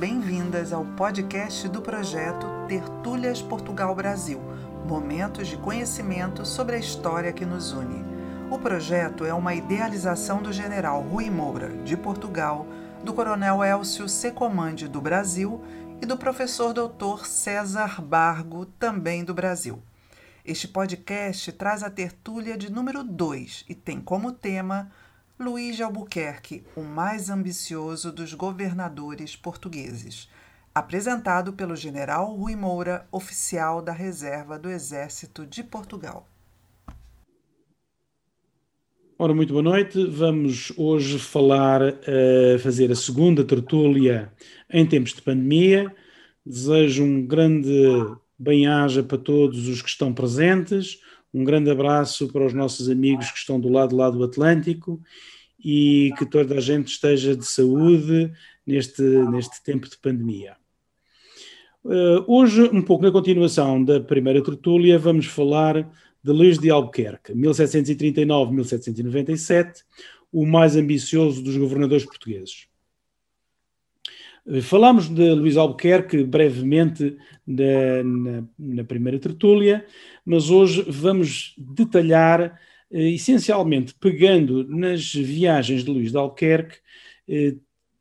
bem-vindas ao podcast do projeto Tertúlias Portugal Brasil Momentos de conhecimento sobre a história que nos une. O projeto é uma idealização do general Rui Moura, de Portugal, do coronel Elcio Secomande, do Brasil, e do professor doutor César Bargo, também do Brasil. Este podcast traz a tertúlia de número 2 e tem como tema Luiz de Albuquerque, o mais ambicioso dos governadores portugueses, apresentado pelo general Rui Moura, oficial da Reserva do Exército de Portugal. Ora, muito boa noite. Vamos hoje falar, uh, fazer a segunda tertúlia em tempos de pandemia. Desejo um grande bem-aja para todos os que estão presentes, um grande abraço para os nossos amigos que estão do lado, lado do Atlântico e que toda a gente esteja de saúde neste, neste tempo de pandemia. Uh, hoje, um pouco na continuação da primeira tertúlia, vamos falar de Luís de Albuquerque, 1739-1797, o mais ambicioso dos governadores portugueses. Falámos de Luís Albuquerque brevemente na, na, primeira tertúlia, mas hoje vamos detalhar, eh, essencialmente pegando nas viagens de Luís de Albuquerque, eh,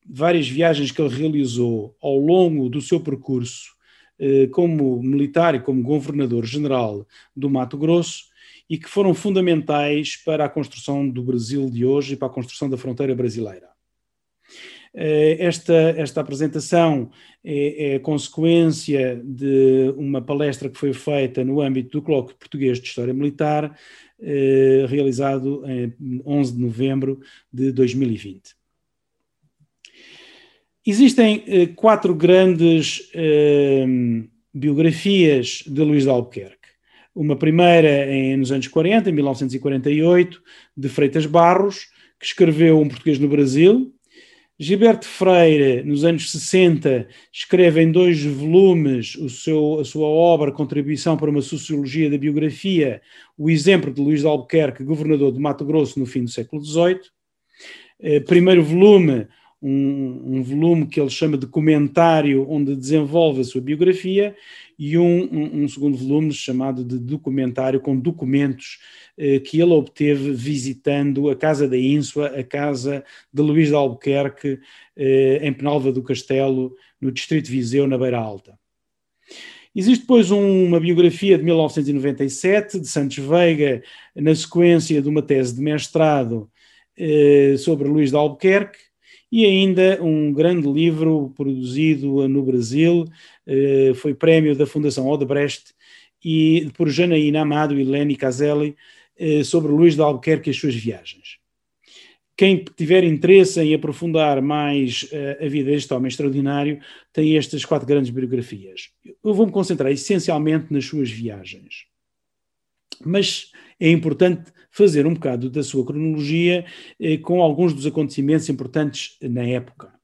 várias viagens que ele realizou ao longo do seu percurso eh, como militar e como governador-general do Mato Grosso e que foram fundamentais para a construção do Brasil de hoje e para a construção da fronteira brasileira. Eh, esta, esta apresentação é, é consequência de uma palestra que foi feita no âmbito do Colóquio Português de História Militar, eh, realizado em 11 de novembro de 2020. Existem eh, quatro grandes biografias de Luís de Albuquerque. Uma primeira em, nos anos 40, em 1948, de Freitas Barros, que escreveu Um Português no Brasil, Gilberto Freire, nos anos 60, escreve em dois volumes o seu, a sua obra Contribuição para uma Sociologia da Biografia, o exemplo de Luís de Albuquerque, governador de Mato Grosso no fim do século XVIII. Eh, primeiro volume, um, um, volume que ele chama de comentário, onde desenvolve a sua biografia, e um, um, um segundo volume chamado de documentário, com documentos eh, que ele obteve visitando a Casa da Ínsua, a casa de Luís de Albuquerque, eh, em Penalva do Castelo, no Distrito de Viseu, na Beira Alta. Existe depois uma biografia de 1997 de Santos Veiga, na sequência de uma tese de mestrado eh, sobre Luís de Albuquerque, e ainda um grande livro produzido no Brasil, eh, foi prémio da Fundação Odebrecht, e por Janaína Amado e Leni Caselli, eh, sobre Luís de Albuquerque e as suas viagens. Quem tiver interesse em aprofundar mais uh, a vida deste homem extraordinário tem estas quatro grandes biografias. Eu vou-me concentrar essencialmente nas suas viagens. Mas é importante fazer um bocado da sua cronologia eh, com alguns dos acontecimentos importantes na época.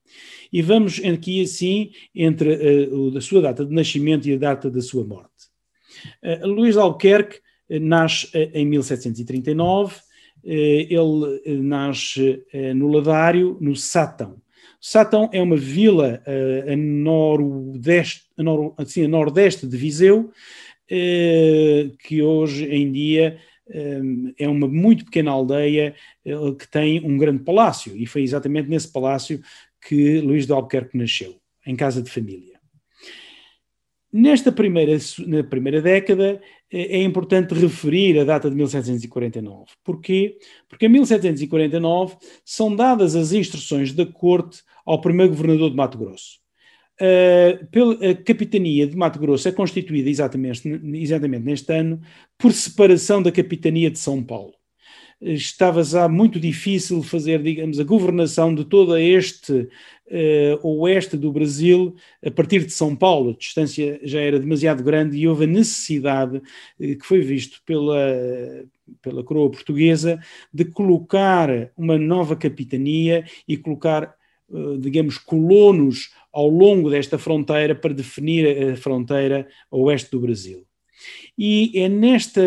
E vamos aqui assim entre uh, a sua data de nascimento e a data da sua morte. Uh, Luís Albuquerque uh, nasce em 1739, ele nasce no Ladário, no Sátão. Sátão é uma vila a, nordeste, a, nor, assim, a nordeste de Viseu, que hoje em dia é uma muito pequena aldeia eh, que tem um grande palácio, e foi exatamente nesse palácio que Luís de Albuquerque nasceu, em casa de família. Nesta primeira, na primeira década, eh, é importante referir a data de 1749. Porquê? Porque em 1749 são dadas as instruções da corte ao primeiro governador de Mato Grosso. Uh, pela, a capitania de Mato Grosso é constituída exatamente, exatamente neste ano por separação da capitania de São Paulo. Estava já muito difícil fazer, digamos, a governação de todo este uh, oeste do Brasil a partir de São Paulo. A distância já era demasiado grande e houve a necessidade, uh, que foi visto pela, pela coroa portuguesa, de colocar uma nova capitania e colocar, digamos, colonos ao longo desta fronteira para definir a fronteira a oeste do Brasil. E é nesta,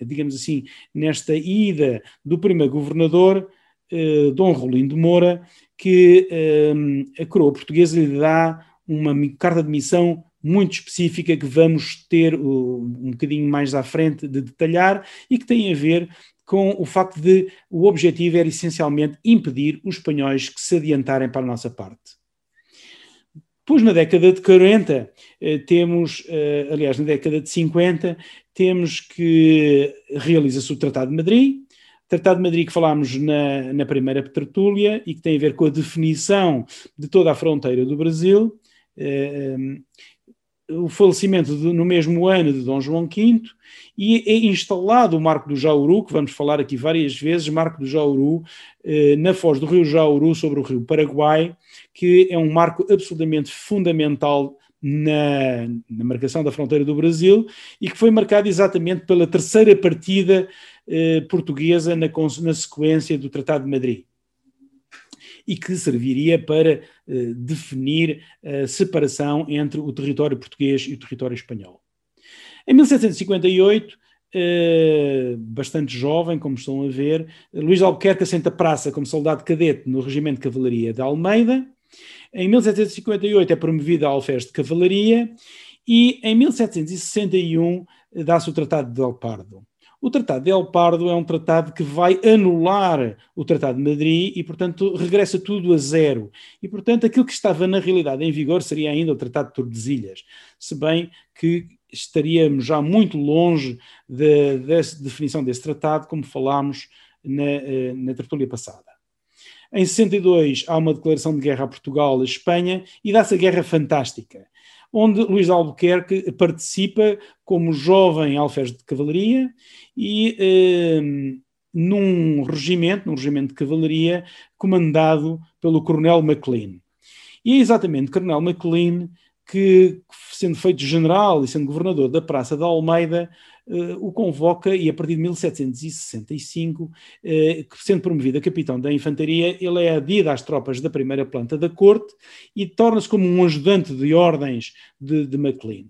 digamos assim, nesta ida do primeiro governador, eh, Dom Rolindo Moura, que a coroa portuguesa lhe dá uma carta de missão muito específica que vamos ter um bocadinho mais à frente de detalhar e que tem a ver com o facto de o objetivo era essencialmente impedir os espanhóis que se adiantarem para a nossa parte. Depois, na década de 40, eh, temos, eh, aliás, na década de 50, temos que realiza-se o Tratado de Madrid, Tratado de Madrid que falámos na, na primeira tertúlia e que tem a ver com a definição de toda a fronteira do Brasil. Eh, o falecimento de, no mesmo ano de Dom João V e é instalado o Marco do Jauru, que vamos falar aqui várias vezes, Marco do Jauru, eh, na foz do rio Jauru sobre o rio Paraguai, que é um marco absolutamente fundamental na, na, marcação da fronteira do Brasil e que foi marcado exatamente pela terceira partida eh, portuguesa na, na sequência do Tratado de Madrid e que serviria para uh, definir a separação entre o território português e o território espanhol. Em 1758, uh, eh, bastante jovem, como estão a ver, Luís Albuquerque assenta praça como soldado cadete no Regimento de Cavalaria de Almeida. Em 1758 é promovido a alferes de Cavalaria e em 1761 dá-se o Tratado de Del Pardo. O Tratado de El Pardo é um tratado que vai anular o Tratado de Madrid e, portanto, regressa tudo a zero. E, portanto, aquilo que estava na realidade em vigor seria ainda o Tratado de Tordesilhas, se bem que estaríamos já muito longe da de, definição desse tratado, como falámos na, eh, na tertúlia passada. Em 62 há uma declaração de guerra a Portugal e a Espanha e dá-se a Guerra Fantástica, onde Luís Albuquerque participa como jovem alferes de cavalaria e eh, num regimento, num regimento de cavalaria, comandado pelo Coronel MacLean. E é exatamente Coronel MacLean que, sendo feito general e sendo governador da Praça da Almeida, o convoca e a partir de 1765, uh, eh, sendo promovido a capitão da infantaria, ele é adido às tropas da primeira planta da corte e torna-se como um ajudante de ordens de, de MacLean.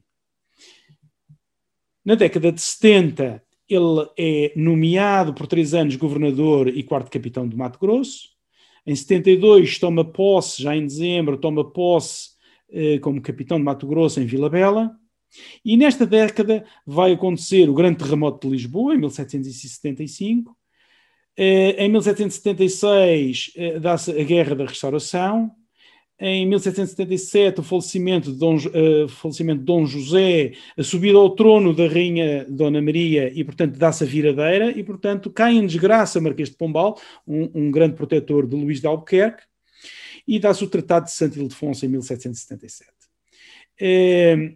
Na década de 70, ele é nomeado por três anos governador e quarto capitão de Mato Grosso. Em 72 toma posse, já em dezembro, toma posse eh, como capitão de Mato Grosso em Vila Bela. E nesta década vai acontecer o grande terremoto de Lisboa, em 1775. Eh, em 1776 eh, dá-se a Guerra da Restauração. Em 1777, o falecimento de, Dom, uh, falecimento de Dom José, a subida ao trono da Rainha Dona Maria, e, portanto, dá-se a viradeira, e, portanto, cai em desgraça Marquês de Pombal, um, um grande protetor de Luís de Albuquerque, e dá-se o Tratado de Santo Ildefonso em 1777. É,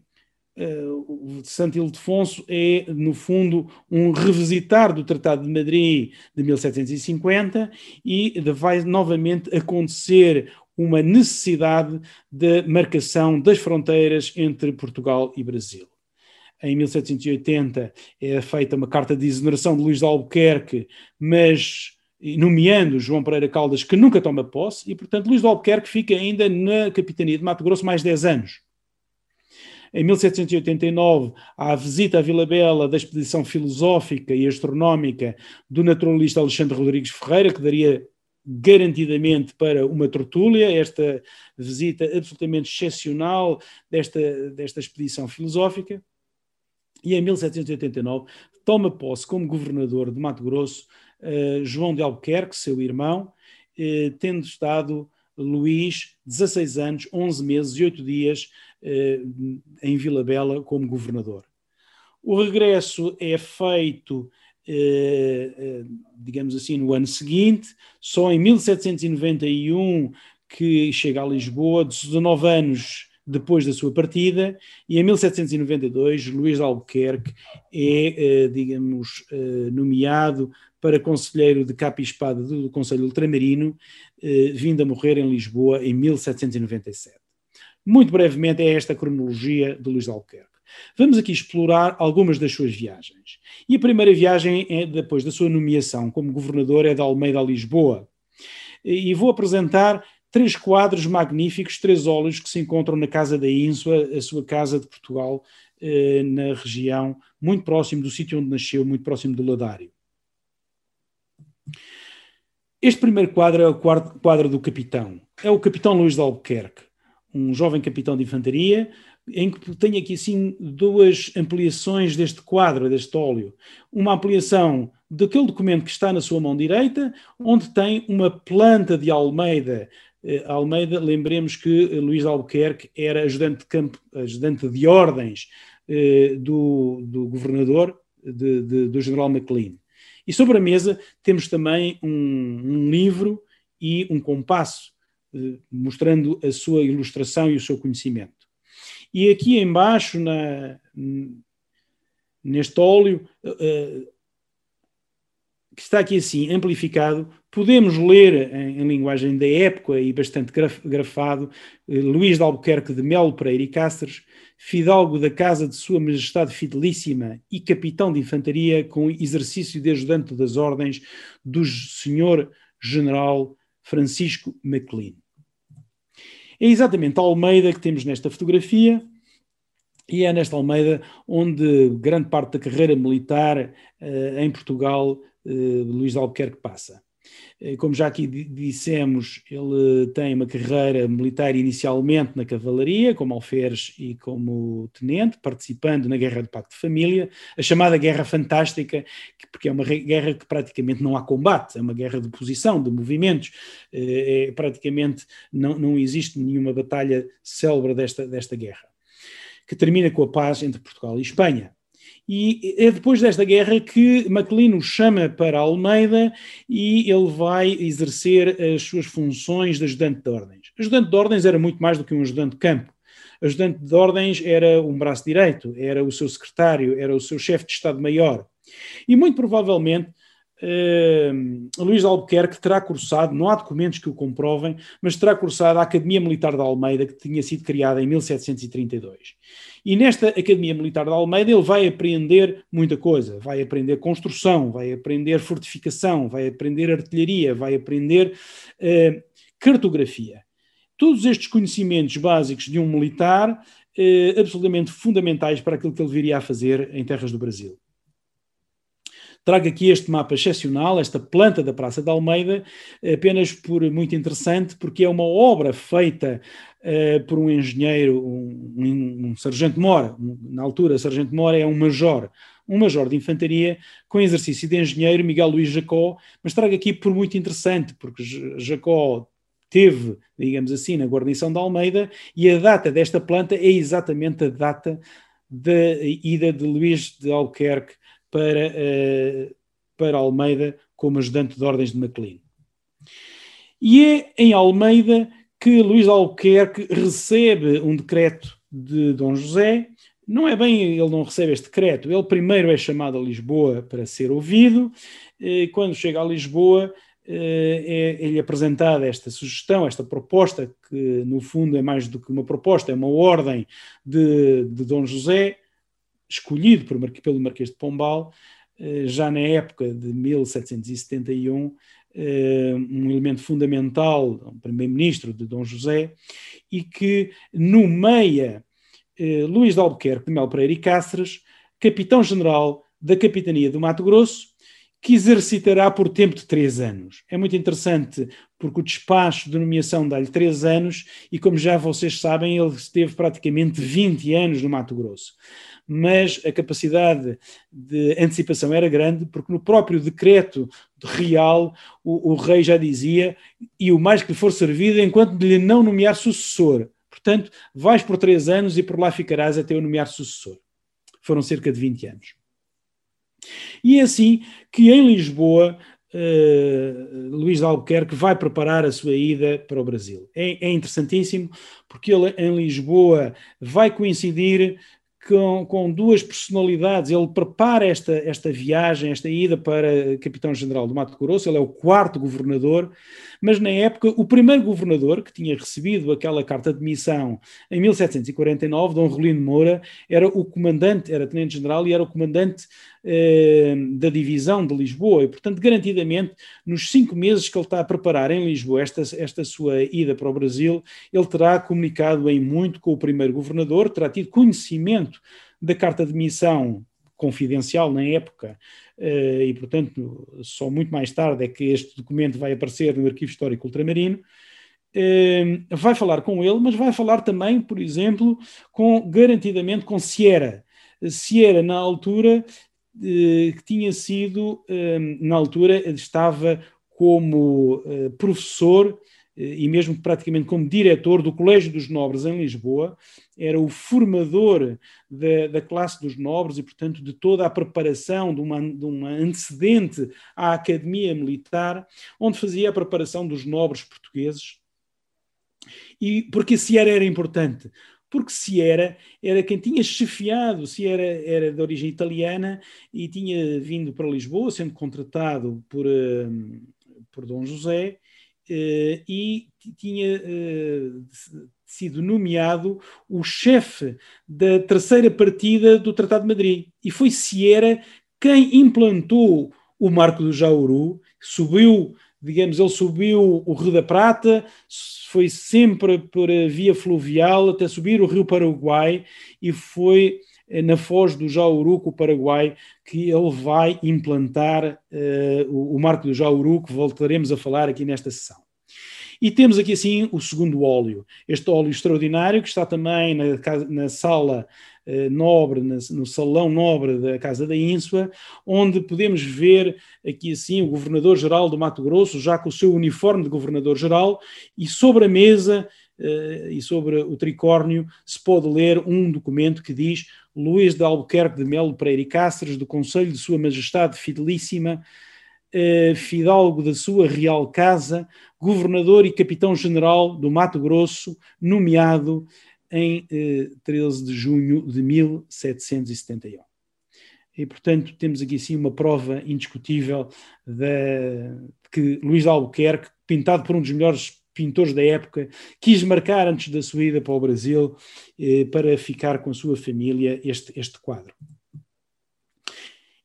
o Santo Ildefonso é, no fundo, um revisitar do Tratado de Madrid de 1750 e vai novamente acontecer uma necessidade de marcação das fronteiras entre Portugal e Brasil. Em 1780 é feita uma carta de exoneração de Luís de Albuquerque, mas nomeando João Pereira Caldas, que nunca toma posse, e, portanto, Luís de Albuquerque fica ainda na capitania de Mato Grosso mais 10 anos. Em 1789, há a visita à Vila Bela da expedição filosófica e astronómica do naturalista Alexandre Rodrigues Ferreira, que daria garantidamente para uma tertúlia, esta visita absolutamente excepcional desta, desta expedição filosófica. E em 1789 toma posse como governador de Mato Grosso uh, João de Albuquerque, seu irmão, uh, tendo estado Luís 16 anos, 11 meses e 8 dias em Vila Bela como governador. O regresso é feito, digamos assim, no ano seguinte, só em 1791 que chega a Lisboa, 19 anos depois da sua partida, e em 1792 Luís de Albuquerque é, digamos, nomeado para conselheiro de capa e espada do Conselho Ultramarino, eh, vindo a morrer em Lisboa em 1797. Muito brevemente é esta a cronologia de Luís Albuquerque. Vamos aqui explorar algumas das suas viagens. E a primeira viagem é depois da sua nomeação como governador é da Almeida a Lisboa. E vou apresentar três quadros magníficos, três óleos que se encontram na Casa da Ínsua, a sua casa de Portugal, eh, na região, muito próximo do sítio onde nasceu, muito próximo do Ladário. Este primeiro quadro é o quadro do capitão. É o capitão Luís de Albuquerque, um jovem capitão de infantaria, em que tenho aqui assim duas ampliações deste quadro, deste óleo. Uma ampliação daquele documento que está na sua mão direita, onde tem uma planta de Almeida. Eh, Almeida, lembremos que Luís de Albuquerque era ajudante de, campo, ajudante de ordens eh, do, do governador, de, de, do general MacLean. E sobre a mesa temos também um, um livro e um compasso, mostrando a sua ilustração e o seu conhecimento. E aqui embaixo, na, neste óleo, uh, que está aqui assim, amplificado, podemos ler em, em linguagem da época e bastante graf, grafado, Luís de Albuquerque de Melo Pereira e Cáceres, fidalgo da casa de Sua Majestade Fidelíssima e capitão de infantaria com exercício de ajudante das ordens do Senhor General Francisco MacLean. É exatamente a Almeida que temos nesta fotografia, e é nesta Almeida onde grande parte da carreira militar uh, em Portugal uh, Luís Albuquerque passa. Uh, como já aqui dissemos, ele tem uma carreira militar inicialmente na cavalaria, como alferes e como tenente, participando na Guerra do Pacto de Família, a chamada Guerra Fantástica, porque é uma guerra que praticamente não há combate, é uma guerra de posição, de movimentos, é, praticamente não, não existe nenhuma batalha célebre desta, desta guerra que termina com a paz entre Portugal e Espanha. E é depois desta guerra que Maclino chama para Almeida e ele vai exercer as suas funções de ajudante de ordens. Ajudante de ordens era muito mais do que um ajudante de campo. Ajudante de ordens era um braço direito, era o seu secretário, era o seu chefe de Estado-Maior. E muito provavelmente Uh, Luís Albuquerque terá cursado, não há documentos que o comprovem, mas terá cursado a Academia Militar de Almeida, que tinha sido criada em 1732. E nesta Academia Militar de Almeida ele vai aprender muita coisa, vai aprender construção, vai aprender fortificação, vai aprender artilharia, vai aprender uh, cartografia. Todos estes conhecimentos básicos de um militar, uh, absolutamente fundamentais para aquilo que ele viria a fazer em terras do Brasil. Trago aqui este mapa excepcional, esta planta da Praça de Almeida, apenas por muito interessante, porque é uma obra feita uh, por um engenheiro, um, um, um sargento mora, um, na altura sargento mora é um major, um major de infantaria com exercício de engenheiro, Miguel Luís Jacó, mas trago aqui por muito interessante, porque Jacó teve, digamos assim, na guarnição de Almeida, e a data desta planta é exatamente a data da ida de Luís de Albuquerque para, uh, para Almeida como ajudante de ordens de Maclean. E é em Almeida que Luís Albuquerque recebe um decreto de Dom José. Não é bem, ele não recebe este decreto, ele primeiro é chamado a Lisboa para ser ouvido. E quando chega a Lisboa, eh, é, é-lhe apresentada esta sugestão, esta proposta, que no fundo é mais do que uma proposta, é uma ordem de, de Dom José, escolhido pelo Marquês de Pombal, eh, já na época de 1771, eh, um elemento fundamental, um primeiro-ministro de Dom José, e que nomeia eh, Luís de Albuquerque de Mel Pereira e Cáceres, capitão-general da Capitania do Mato Grosso, que exercitará por tempo de três anos. É muito interessante porque o despacho de nomeação dá-lhe três anos e, como já vocês sabem, ele esteve praticamente 20 anos no Mato Grosso mas a capacidade de antecipação era grande, porque no próprio decreto real o, o rei já dizia, e o mais que lhe for servido, enquanto lhe não nomear sucessor. Portanto, vais por três anos e por lá ficarás até eu nomear sucessor. Foram cerca de 20 anos. E é assim que em Lisboa Uh, Luís de Albuquerque vai preparar a sua ida para o Brasil. É, é, interessantíssimo porque ele em Lisboa vai coincidir com, com, duas personalidades. Ele prepara esta, esta viagem, esta ida para Capitão-General do Mato Grosso. Ele é o quarto governador, mas na época, o primeiro governador que tinha recebido aquela carta de missão em 1749, Dom Rolino Moura, era o comandante, era tenente-general e era o comandante da divisão de Lisboa. E, portanto, garantidamente, nos cinco meses que ele está a preparar em Lisboa esta, esta sua ida para o Brasil, ele terá comunicado em muito com o primeiro governador, terá tido conhecimento da carta de missão confidencial na época, uh, e portanto só muito mais tarde é que este documento vai aparecer no Arquivo Histórico Ultramarino, uh, vai falar com ele, mas vai falar também, por exemplo, com, garantidamente com Sierra. Sierra, na altura, que tinha sido, na altura, estava como professor e mesmo praticamente como diretor do Colégio dos Nobres em Lisboa, era o formador da, da classe dos nobres e, portanto, de toda a preparação de uma, de uma antecedente à Academia Militar, onde fazia a preparação dos nobres portugueses. E porque se era, era importante? Porque se era, era quem tinha chefiado, se era, era de origem italiana e tinha vindo para Lisboa, sendo contratado por, uh, por Dom José, eh, e tinha eh, sido nomeado o chefe da terceira partida do Tratado de Madrid. E foi Sierra quem implantou o Marco do Jauru, subiu, digamos, ele subiu o Rio da Prata, foi sempre por via fluvial até subir o Rio Paraguai e foi eh, na foz do Jauru, o Paraguai, que ele vai implantar uh, o, o, Marco do Jauru, que voltaremos a falar aqui nesta sessão. E temos aqui assim o segundo óleo, este óleo extraordinário que está também na, na sala nobre, na, no salão nobre da Casa da Ínsua, onde podemos ver aqui assim o governador-geral do Mato Grosso, já com o seu uniforme de governador-geral, e sobre a mesa uh, e sobre o tricórnio se pode ler um documento que diz Luís de Albuquerque de Melo Pereira e Cáceres, do Conselho de Sua Majestade Fidelíssima, uh, fidalgo da sua real casa, governador e capitão-general do Mato Grosso, nomeado em uh, 13 de junho de 1771. E, portanto, temos aqui sim uma prova indiscutível de que Luís de Albuquerque, pintado por um dos melhores pintores da época, quis marcar antes da sua ida para o Brasil eh, para ficar com a sua família este, este quadro.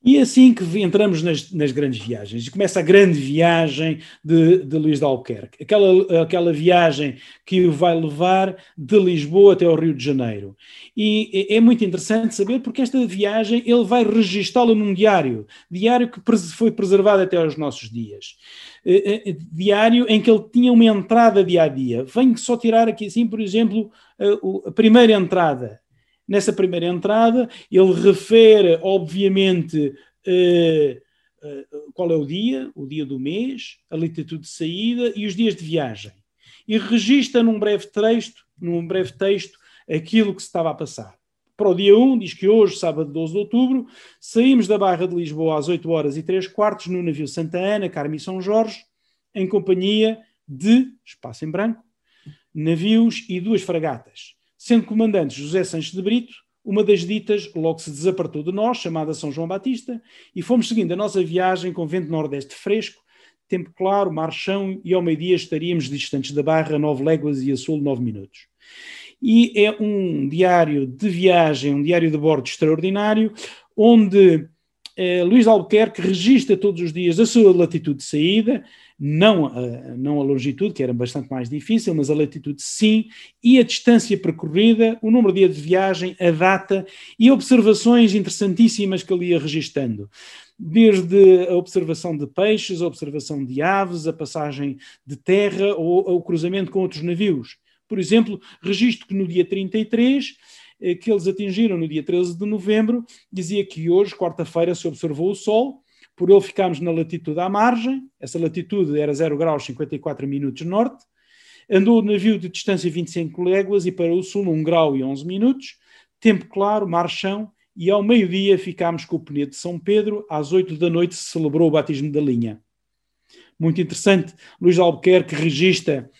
E é assim que entramos nas, nas, grandes viagens. E começa a grande viagem de, de Luís de Albuquerque. Aquela, aquela viagem que o vai levar de Lisboa até ao Rio de Janeiro. E é, é muito interessante saber porque esta viagem ele vai registá-la num diário. Diário que foi preservado até aos nossos dias. Eh, eh, diário em que ele tinha uma entrada dia a dia. Venho só tirar aqui assim, por exemplo, a, a primeira entrada Nessa primeira entrada, ele refere, obviamente, uh, uh, qual é o dia, o dia do mês, a latitude de saída e os dias de viagem. E registra num breve texto, num breve texto, aquilo que se estava a passar. Para o dia 1, diz que hoje, sábado 12 de outubro, saímos da Barra de Lisboa às 8 horas e 3 quartos no navio Santa Ana, Carme e São Jorge, em companhia de, espaço em branco, navios e duas fragatas sendo comandante José Sanches de Brito, uma das ditas logo se desapartou de nós, chamada São João Batista, e fomos seguindo a nossa viagem com vento nordeste fresco, tempo claro, mar chão, e ao meio-dia estaríamos distantes da Barra, nove léguas e a sul, nove minutos. E é um diário de viagem, um diário de bordo extraordinário, onde eh, Luís Albuquerque registra todos os dias a sua latitude de saída, não a, não a longitude, que era bastante mais difícil, mas a latitude sim, e a distância percorrida, o número de dias de viagem, a data e observações interessantíssimas que ele ia registando. Desde a observação de peixes, a observação de aves, a passagem de terra ou o cruzamento com outros navios. Por exemplo, registro que no dia 33 eh, que eles atingiram no dia 13 de novembro, dizia que hoje, quarta-feira, se observou o Sol, por ele ficámos na latitude à margem, essa latitude era 0 graus 54 minutos norte, andou o navio de distância 25 léguas e para o sul 1 grau e 11 minutos, tempo claro, mar chão, e ao meio-dia ficámos com o penedo de São Pedro, às 8 da noite se celebrou o batismo da linha. Muito interessante, Luís Albuquerque registra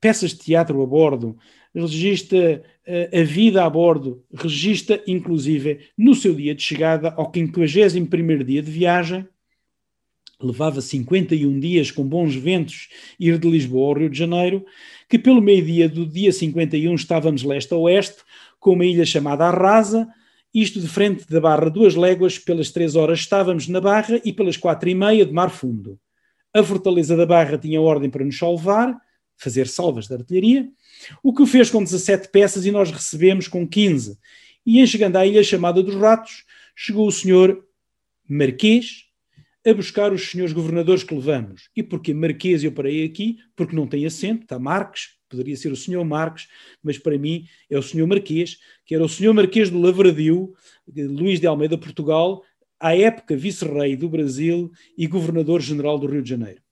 peças de teatro a bordo, registra uh, a vida a bordo, registra inclusive no seu dia de chegada ao 51º dia de viagem, levava 51 dias com bons ventos ir de Lisboa ao Rio de Janeiro, que pelo meio-dia do dia 51 estávamos leste a oeste, com uma ilha chamada Arrasa, isto de frente da Barra duas léguas, pelas três horas estávamos na Barra e pelas quatro e meia de mar fundo. A fortaleza da Barra tinha ordem para nos salvar, fazer salvas de artilharia, o que o fez com 17 peças e nós recebemos com 15. E em chegando à ilha chamada dos Ratos, chegou o senhor Marquês a buscar os senhores governadores que levamos. E porque Marquês eu parei aqui? Porque não tem acento, está Marques, poderia ser o senhor Marques, mas para mim é o senhor Marquês, que era o senhor Marquês do Lavradio, Luís de Almeida, Portugal, à época vice-rei do Brasil e governador-general do Rio de Janeiro.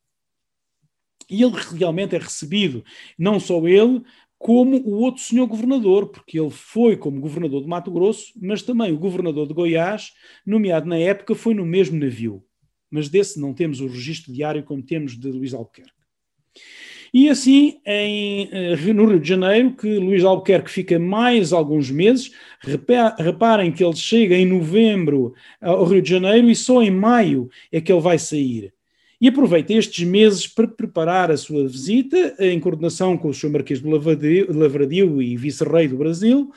E ele realmente é recebido, não só ele, como o outro senhor governador, porque ele foi como governador de Mato Grosso, mas também o governador de Goiás, nomeado na época, foi no mesmo navio. Mas desse não temos o registro diário como temos de Luís Albuquerque. E assim, em, eh, no Rio de Janeiro, que Luís Albuquerque fica mais alguns meses, reparem que ele chega em novembro ao Rio de Janeiro e só em maio é que ele vai sair e aproveita estes meses para preparar a sua visita, em coordenação com o Sr. Marquês de Lavradio e vice-rei do Brasil,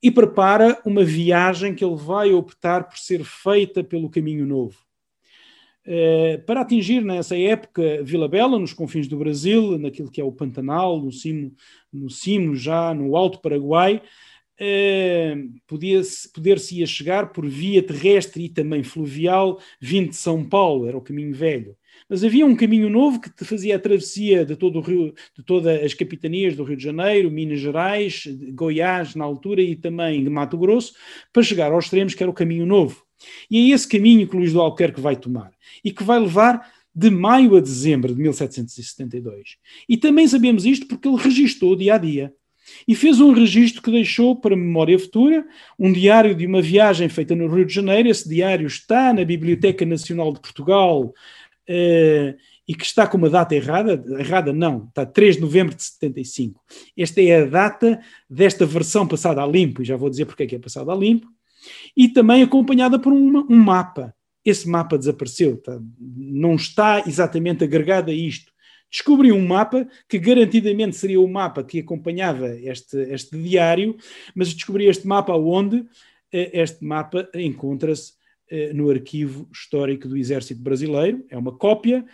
e prepara uma viagem que ele vai optar por ser feita pelo Caminho Novo. Uh, para atingir nessa época Vila Bela, nos confins do Brasil, naquilo que é o Pantanal, no cimo, no cimo já no Alto Paraguai, podia-se, poder-se-ia chegar por via terrestre e também fluvial, vindo de São Paulo, era o caminho velho. Mas havia um caminho novo que fazia a travessia de todo o Rio, de todas as capitanias do Rio de Janeiro, Minas Gerais, Goiás na altura e também de Mato Grosso, para chegar aos extremos, que era o caminho novo. E é esse caminho que Luís do Albuquerque vai tomar e que vai levar de maio a dezembro de 1772. E também sabemos isto porque ele registou dia a dia. E fez um registro que deixou para memória futura, um diário de uma viagem feita no Rio de Janeiro. Esse diário está na Biblioteca Nacional de Portugal, uh, e que está com uma data errada, errada não, está 3 de novembro de 75. Esta é a data desta versão passada a limpo, e já vou dizer porque é que é passada a limpo, e também acompanhada por uma, um mapa. Esse mapa desapareceu, tá? não está exatamente agregado a isto. Descobri um mapa que garantidamente seria o mapa que acompanhava este, este diário, mas descobri este mapa onde eh, este mapa encontra-se no arquivo histórico do Exército Brasileiro. É uma cópia,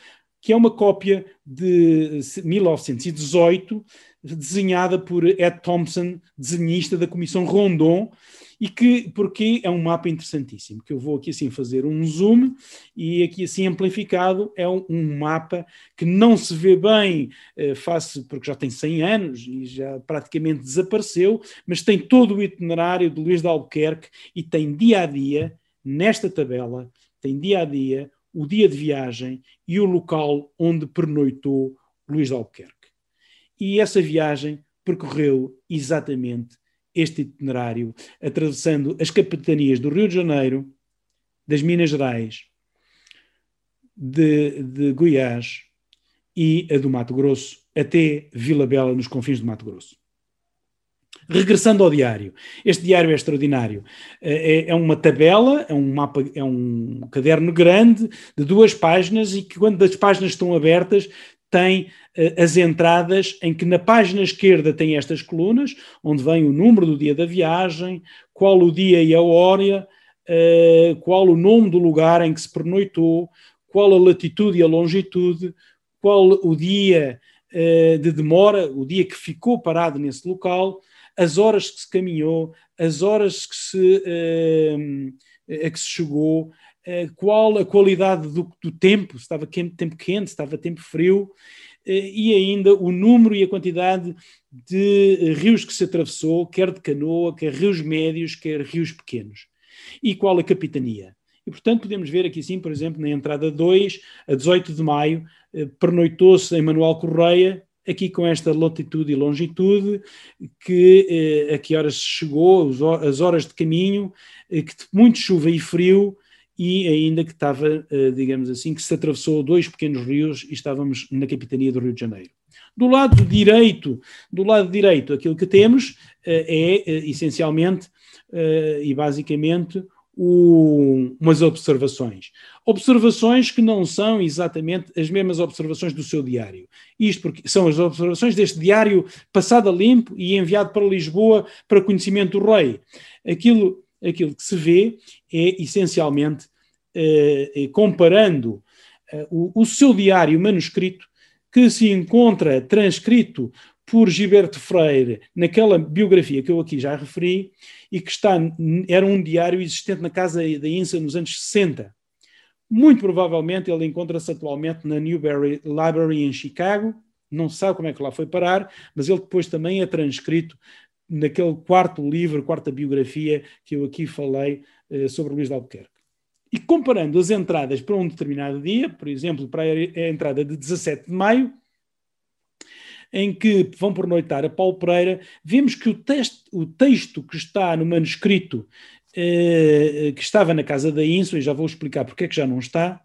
que é uma cópia de 1918, desenhada por Ed Thompson, desenhista da Comissão Rondon, e que, porque é um mapa interessantíssimo, que eu vou aqui assim fazer um zoom, e aqui assim amplificado, é um, um mapa que não se vê bem eh, face, porque já tem 100 anos e já praticamente desapareceu, mas tem todo o itinerário de Luís de Albuquerque e tem dia a dia nesta tabela tem dia a dia o dia de viagem e o local onde pernoitou Luís de Albuquerque. E essa viagem percorreu exatamente este itinerário, atravessando as capitanias do Rio de Janeiro, das Minas Gerais, de, de Goiás e a do Mato Grosso, até Vila Bela, nos confins do Mato Grosso. Regressando ao diário, este diário é extraordinário. É, é, uma tabela, é um mapa, é um caderno grande de duas páginas e que quando as páginas estão abertas tem uh, as entradas em que na página esquerda tem estas colunas, onde vem o número do dia da viagem, qual o dia e a hora, uh, qual o nome do lugar em que se pernoitou, qual a latitude e a longitude, qual o dia uh, de demora, o dia que ficou parado nesse local, as horas que se caminhou, as horas que se, uh, a que se chegou, uh, qual a qualidade do, do tempo, se estava quente, tempo quente, se estava tempo frio, uh, e ainda o número e a quantidade de rios que se atravessou, quer de canoa, quer rios médios, quer rios pequenos. E qual a capitania. E, portanto, podemos ver aqui sim, por exemplo, na entrada 2, a 18 de maio, pernoitou-se em Manuel Correia, aqui com esta latitude e longitude, que eh, a que horas chegou, as horas de caminho, eh, que muito chuva e frio, e ainda que estava, eh, digamos assim, que se atravessou dois pequenos rios e estávamos na capitania do Rio de Janeiro. Do lado direito, do lado direito, aquilo que temos é, essencialmente e basicamente o, umas observações. Observações que não são exatamente as mesmas observações do seu diário. Isto porque são as observações deste diário passado a limpo e enviado para Lisboa para conhecimento do rei. Aquilo, aquilo que se vê é essencialmente eh, comparando eh, o, o seu diário manuscrito que se encontra transcrito por Gilberto Freire naquela biografia que eu aqui já referi e que está, era um diário existente na casa da INSA nos anos 60. Muito provavelmente ele encontra-se atualmente na Newberry Library em Chicago, não se sabe como é que lá foi parar, mas ele depois também é transcrito naquele quarto livro, quarta biografia que eu aqui falei eh, sobre Luís de Albuquerque. E comparando as entradas para um determinado dia, por exemplo, para a entrada de 17 de maio, em que vão por noitar a Paulo Pereira, vemos que o, texto, o texto que está no manuscrito eh, que estava na casa da INSO, e já vou explicar porque é que já não está,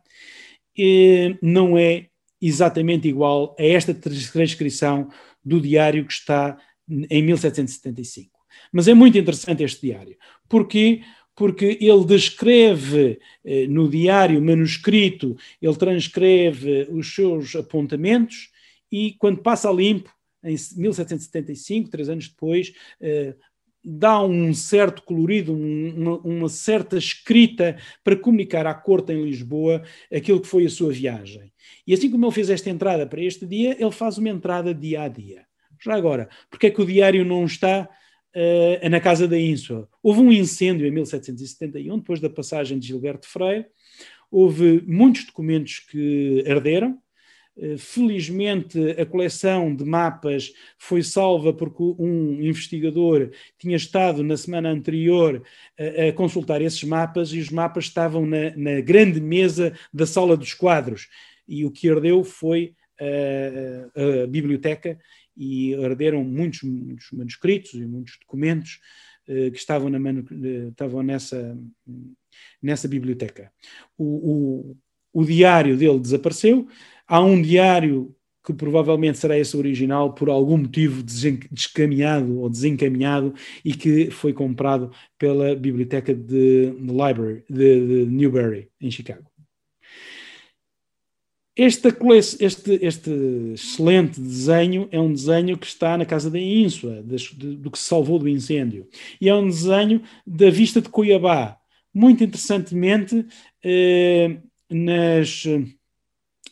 eh, não é exatamente igual a esta transcrição do diário que está em 1775. Mas é muito interessante este diário. Porquê? Porque ele descreve eh, no diário manuscrito, ele transcreve os seus apontamentos e quando passa a limpo, em 1775, três anos depois, eh, dá um certo colorido, uma, uma, certa escrita para comunicar à corte em Lisboa aquilo que foi a sua viagem. E assim como ele fez esta entrada para este dia, ele faz uma entrada dia a dia. Já agora, porque é que o diário não está uh, na casa da Ínsua? Houve um incêndio em 1771, depois da passagem de Gilberto Freire, houve muitos documentos que arderam, eh, Felizmente, a coleção de mapas foi salva porque um investigador tinha estado na semana anterior a, a consultar esses mapas e os mapas estavam na, na, grande mesa da sala dos quadros. E o que ardeu foi a, a biblioteca e arderam muitos, muitos, manuscritos e muitos documentos que estavam, na, estavam nessa, nessa biblioteca. O, o, o diário dele desapareceu Há um diário que provavelmente será esse original por algum motivo descaminhado ou desencaminhado e que foi comprado pela biblioteca de, de Library de, de Newberry em Chicago. Este, este, este, excelente desenho é um desenho que está na casa da Ínsua, do que se salvou do incêndio. E é um desenho da vista de Cuiabá. Muito interessantemente, eh, nas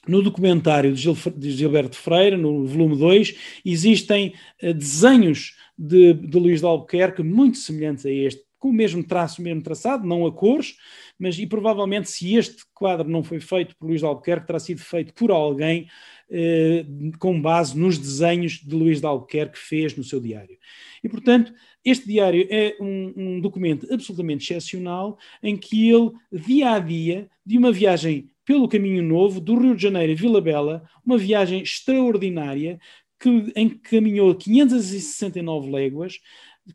no documentário de, Gil, de Gilberto Freire, no volume 2, existem uh, desenhos de, de Luís de Albuquerque muito semelhantes a este, com o mesmo traço, o mesmo traçado, não a cores, mas e provavelmente se este quadro não foi feito por Luís de Albuquerque, terá sido feito por alguém com base nos desenhos de Luís de Albuquerque que fez no seu diário. E, portanto, este diário é um, um documento absolutamente excepcional em que ele, dia a dia, de uma viagem pelo Caminho Novo, do Rio de Janeiro a Vila Bela, uma viagem extraordinária que, em que caminhou 569 léguas,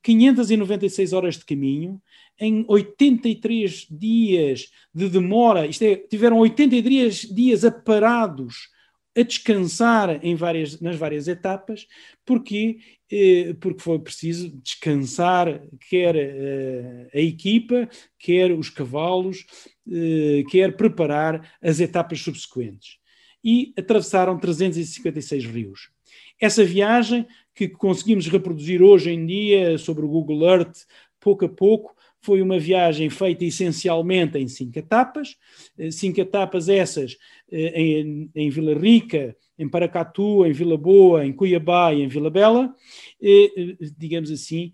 596 horas de caminho, em 83 dias de demora, isto é, tiveram 83 dias aparados a descansar em várias, nas várias etapas, porque, eh, porque foi preciso descansar quer eh, a equipa, quer os cavalos, eh, quer preparar as etapas subsequentes. E atravessaram 356 rios. Essa viagem, que conseguimos reproduzir hoje em dia sobre o Google Earth, pouco a pouco, foi uma viagem feita essencialmente em cinco etapas, eh, cinco etapas essas eh, em, em Vila Rica, em Paracatu, em Vila Boa, em Cuiabá e em Vila Bela, e, digamos assim,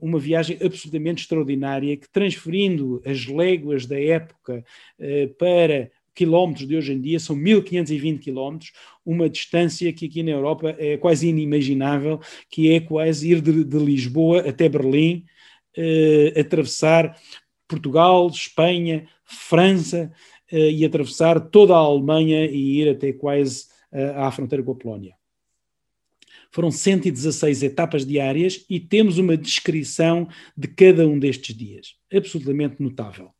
uma viagem absolutamente extraordinária que, transferindo as léguas da época eh, para quilómetros de hoje em dia, são 1520 quilómetros, uma distância que aqui na Europa é quase inimaginável, que é quase ir de, de Lisboa até Berlim, eh, atravessar Portugal, Espanha, França eh, e atravessar toda a Alemanha e ir até quase eh, à fronteira com a Polónia. Foram 116 etapas diárias e temos uma descrição de cada um destes dias. Absolutamente notável.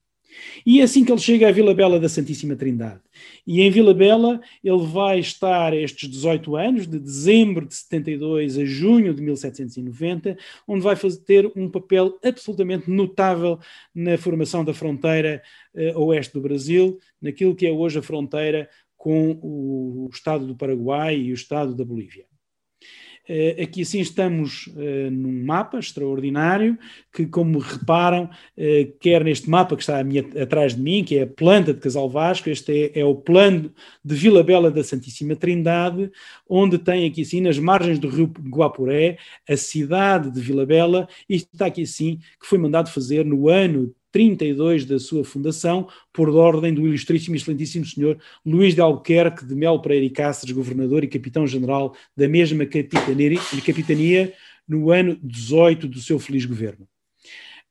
E é assim que ele chega à Vila Bela da Santíssima Trindade. E em Vila Bela ele vai estar estes 18 anos, de dezembro de 72 a junho de 1790, onde vai fazer, ter um papel absolutamente notável na formação da fronteira uh, oeste do Brasil, naquilo que é hoje a fronteira com o, o Estado do Paraguai e o Estado da Bolívia. Uh, aqui assim estamos uh, num mapa extraordinário que, como reparam, uh, quer neste mapa que está minha, atrás de mim, que é a planta de Casal Vasco, este é, é, o plano de Vila Bela da Santíssima Trindade, onde tem aqui assim, nas margens do rio Guapuré, a cidade de Vila Bela, e está aqui assim, que foi mandado fazer no ano 32 da sua fundação, por ordem do ilustríssimo e excelentíssimo senhor Luís de Albuquerque de Melo Pereira e Cáceres, governador e capitão-general da mesma capitania, capitania no ano 18 do seu feliz governo.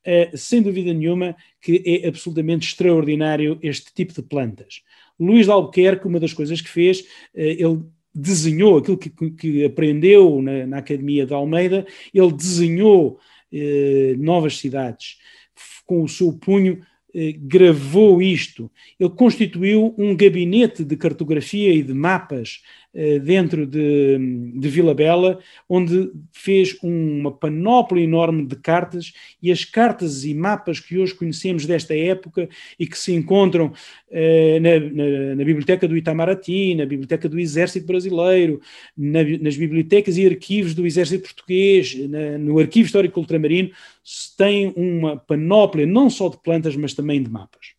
Uh, sem dúvida nenhuma que é absolutamente extraordinário este tipo de plantas. Luís de Albuquerque, uma das coisas que fez, uh, ele desenhou aquilo que, que aprendeu na, na, Academia de Almeida, ele desenhou uh, novas cidades com o seu punho, eh, gravou isto. Ele constituiu um gabinete de cartografia e de mapas dentro de, de Vila Bela, onde fez uma panóplia enorme de cartas e as cartas e mapas que hoje conhecemos desta época e que se encontram eh, na, na, na, Biblioteca do Itamaraty, na Biblioteca do Exército Brasileiro, na, nas bibliotecas e arquivos do Exército Português, no Arquivo Histórico Ultramarino, tem uma panóplia não só de plantas, mas também de mapas.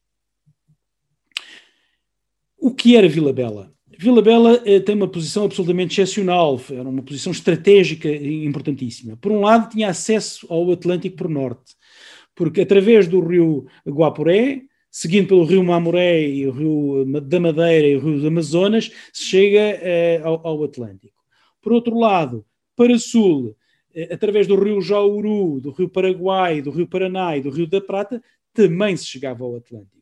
O que era Vila Bela? Vila Bela eh, tem uma posição absolutamente excepcional, era uma posição estratégica importantíssima. Por um lado, tinha acesso ao Atlântico por norte, porque através do rio Guapuré, seguindo pelo rio Mamoré e o rio da Madeira e o rio do Amazonas, se chega eh, ao, ao, Atlântico. Por outro lado, para sul, eh, através do rio Jauru, do rio Paraguai, do rio Paraná e do rio da Prata, também se chegava ao Atlântico.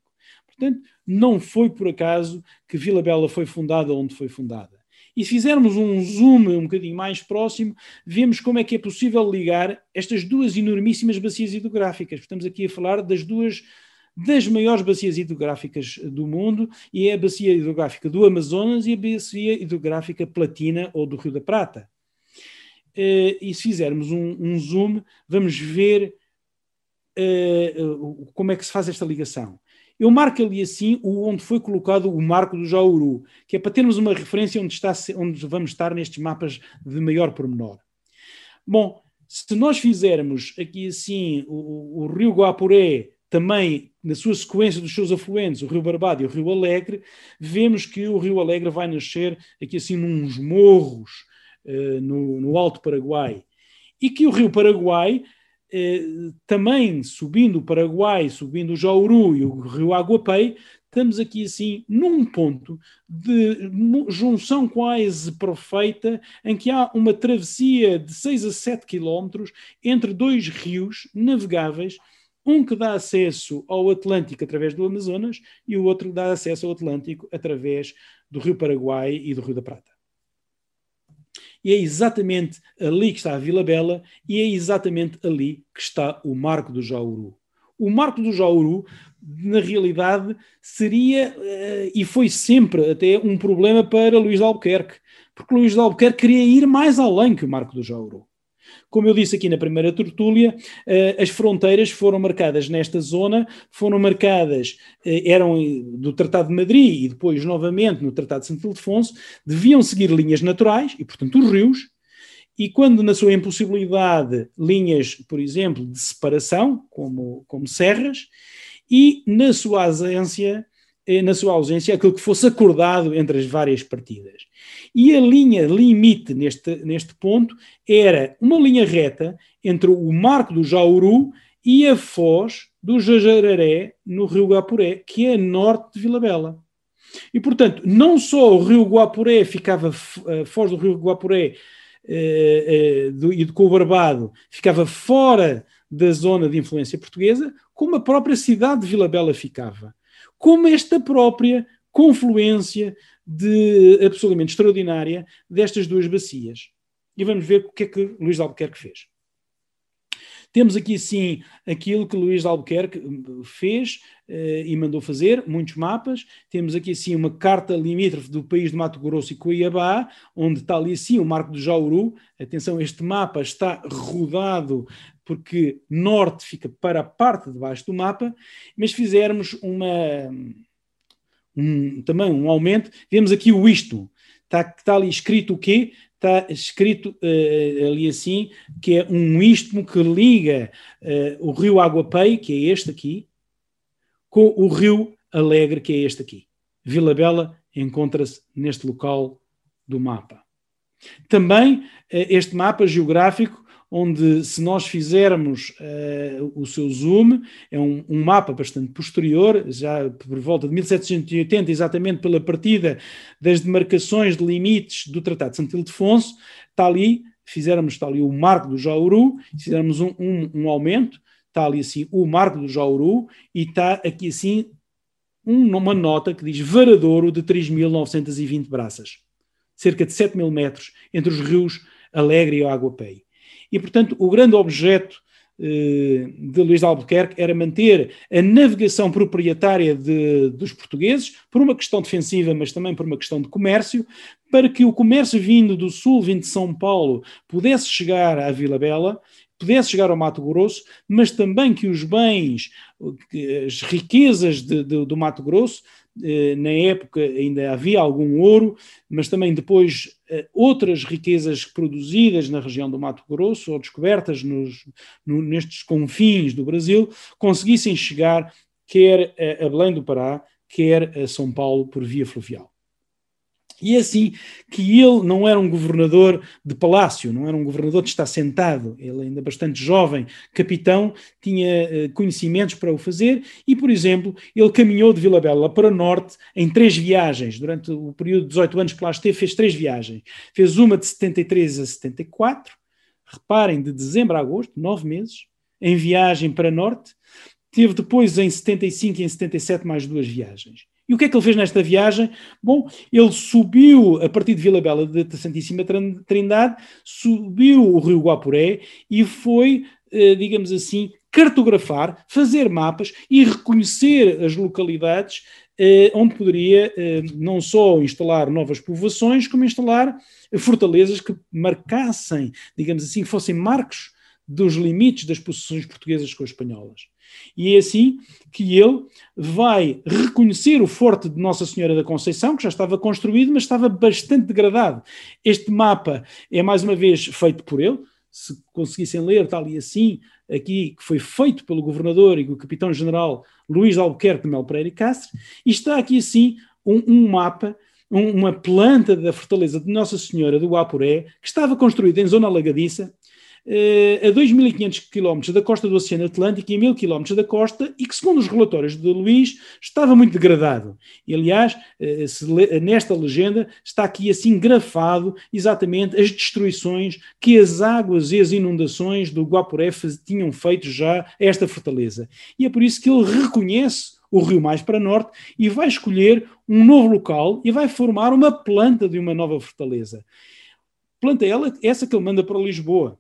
Portanto, não foi por acaso que Vila Bela foi fundada onde foi fundada. E se fizermos um zoom um bocadinho mais próximo, vemos como é que é possível ligar estas duas enormíssimas bacias hidrográficas. Estamos aqui a falar das duas das maiores bacias hidrográficas do mundo, e é a bacia hidrográfica do Amazonas e a bacia hidrográfica Platina ou do Rio da Prata. Eh, e se fizermos um, um zoom, vamos ver uh, como é que se faz esta ligação. Eu marco ali assim o, onde foi colocado o marco do Jauru, que é para termos uma referência onde, está, onde vamos estar nestes mapas de maior pormenor. Bom, se nós fizermos aqui assim o, o Rio Guapuré também na sua sequência dos seus afluentes, o Rio Barbado e o Rio Alegre, vemos que o Rio Alegre vai nascer aqui assim nos morros uh, no, no Alto Paraguai e que o Rio Paraguai também subindo o Paraguai, subindo o Jauru e o Rio Aguapei, estamos aqui assim num ponto de junção quase perfeita em que há uma travessia de 6 a 7 quilómetros entre dois rios navegáveis, um que dá acesso ao Atlântico através do Amazonas e o outro que dá acesso ao Atlântico através do Rio Paraguai e do Rio da Prata. E é exatamente ali que está a Vila Bela e é exatamente ali que está o Marco do Jauru. O Marco do Jauru, na realidade, seria uh, e foi sempre até um problema para Luís de Albuquerque, porque Luís de Albuquerque queria ir mais além que o Marco do Jauru. Como eu disse aqui na primeira tertúlia, eh, as fronteiras foram marcadas nesta zona, foram marcadas, eh, eram do Tratado de Madrid e depois novamente no Tratado de Santo Ildefonso, deviam seguir linhas naturais, e portanto os rios, e quando na sua impossibilidade linhas, por exemplo, de separação, como, como serras, e na sua ausência, eh, na sua ausência aquilo que fosse acordado entre as várias partidas. E a linha limite neste, neste ponto era uma linha reta entre o Marco do Jauru e a foz do Jajararé, no Rio Guapuré, que é a norte de Vila Bela. E, portanto, não só o Rio Guapuré ficava, a foz do Rio Guapuré eh, eh, do, e com o Barbado ficava fora da zona de influência portuguesa, como a própria cidade de Vila Bela ficava. Como esta própria confluência de absolutamente extraordinária destas duas bacias. E vamos ver o que é que Luís de Albuquerque fez. Temos aqui sim aquilo que Luís de Albuquerque hum, fez uh, e mandou fazer, muitos mapas. Temos aqui sim uma carta limítrofe do país de Mato Grosso e Cuiabá, onde está ali sim o Marco do Jauru. Atenção, este mapa está rodado porque norte fica para a parte de baixo do mapa, mas fizermos uma um, também um aumento. Vemos aqui o isto. Está, está ali escrito o quê? está escrito uh, ali assim, que é um istmo que liga uh, o rio Aguapei, que é este aqui, com o rio Alegre, que é este aqui. Vila Bela encontra-se neste local do mapa. Também uh, este mapa geográfico onde se nós fizermos uh, o seu zoom, é um, um, mapa bastante posterior, já por volta de 1780, exatamente pela partida das demarcações de limites do Tratado de Santo Ildefonso, está ali, fizermos, está ali o Marco do Jauru, fizermos um, um, um aumento, está ali assim o Marco do Jauru, e está aqui assim uma nota que diz Varadouro de 3.920 braças, cerca de 7 mil metros entre os rios Alegre e Aguapei. E, portanto, o grande objeto eh, de Luís de Albuquerque era manter a navegação proprietária de, dos portugueses, por uma questão defensiva, mas também por uma questão de comércio, para que o comércio vindo do sul, vindo de São Paulo, pudesse chegar à Vila Bela, pudesse chegar ao Mato Grosso, mas também que os bens, as riquezas de, de, do Mato Grosso na época ainda havia algum ouro, mas também depois eh, outras riquezas produzidas na região do Mato Grosso ou descobertas nos, no, nestes confins do Brasil conseguissem chegar quer a Belém do Pará, quer a São Paulo por via fluvial. E é assim que ele não era um governador de palácio, não era um governador de estar sentado, ele ainda bastante jovem, capitão, tinha uh, conhecimentos para o fazer e, por exemplo, ele caminhou de Vila Bela para o norte em três viagens, durante o período de 18 anos que lá esteve, fez três viagens. Fez uma de 73 a 74, reparem, de dezembro a agosto, nove meses, em viagem para norte, teve depois em 75 e em 77 mais duas viagens. E o que é que ele fez nesta viagem? Bom, ele subiu a partir de Vila Bela da Santíssima Trindade, subiu o rio Guapuré e foi, eh, digamos assim, cartografar, fazer mapas e reconhecer as localidades eh, onde poderia eh, não só instalar novas povoações, como instalar fortalezas que marcassem, digamos assim, fossem marcos dos limites das possessões portuguesas com as espanholas. E é assim que ele vai reconhecer o forte de Nossa Senhora da Conceição, que já estava construído, mas estava bastante degradado. Este mapa é mais uma vez feito por ele. Se conseguissem ler tal e assim, aqui, que foi feito pelo governador e o capitão-general Luís Albuquerque de Mel Pereira e Castro, e está aqui assim um, um mapa uma planta da fortaleza de Nossa Senhora do Guapuré, que estava construída em zona alagadiça, a 2.500 km da costa do Oceano Atlântico e a 1.000 km da costa e que, segundo os relatórios de Luís, estava muito degradado. E, aliás, eh, nesta legenda está aqui assim grafado exatamente as destruições que as águas e as inundações do Guapuré tinham feito já a esta fortaleza. E é por isso que ele reconhece o rio mais para norte e vai escolher um novo local e vai formar uma planta de uma nova fortaleza. Planta ela, essa que ele manda para Lisboa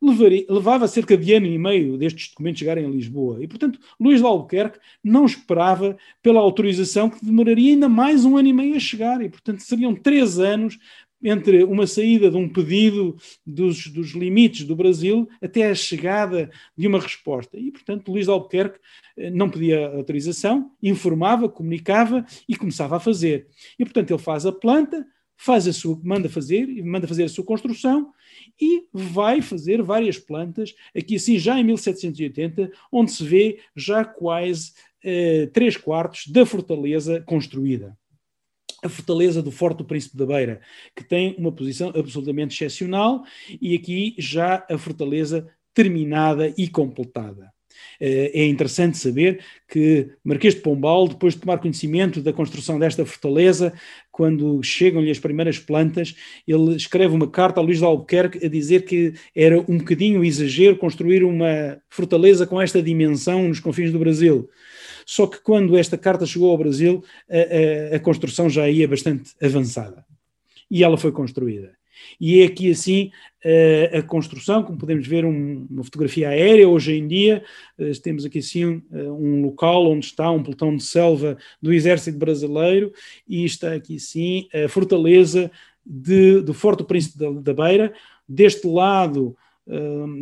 levaria, levava cerca de ano e meio destes documentos chegarem a Lisboa. E, portanto, Luís de Albuquerque não esperava pela autorização que demoraria ainda mais um ano e meio a chegar. E, portanto, seriam três anos entre uma saída de um pedido dos, dos limites do Brasil até a chegada de uma resposta. E, portanto, Luís de Albuquerque eh, não pedia autorização, informava, comunicava e começava a fazer. E, portanto, ele faz a planta, faz a sua, manda fazer, manda fazer a sua construção e vai fazer várias plantas, aqui assim já em 1780, onde se vê já quase eh, três quartos da fortaleza construída. A fortaleza do Forte do Príncipe da Beira, que tem uma posição absolutamente excepcional, e aqui já a fortaleza terminada e completada. Eh, é interessante saber que Marquês de Pombal, depois de tomar conhecimento da construção desta fortaleza, quando chegam-lhe as primeiras plantas, ele escreve uma carta a Luís de Albuquerque a dizer que era um bocadinho exagero construir uma fortaleza com esta dimensão nos confins do Brasil. Só que quando esta carta chegou ao Brasil, a, a, a construção já ia bastante avançada. E ela foi construída. E é aqui assim a construção, como podemos ver um, uma fotografia aérea hoje em dia, uh, temos aqui assim um, uh, um, local onde está um pelotão de selva do exército brasileiro e está aqui sim a fortaleza de, do Forte Príncipe da, Beira, deste lado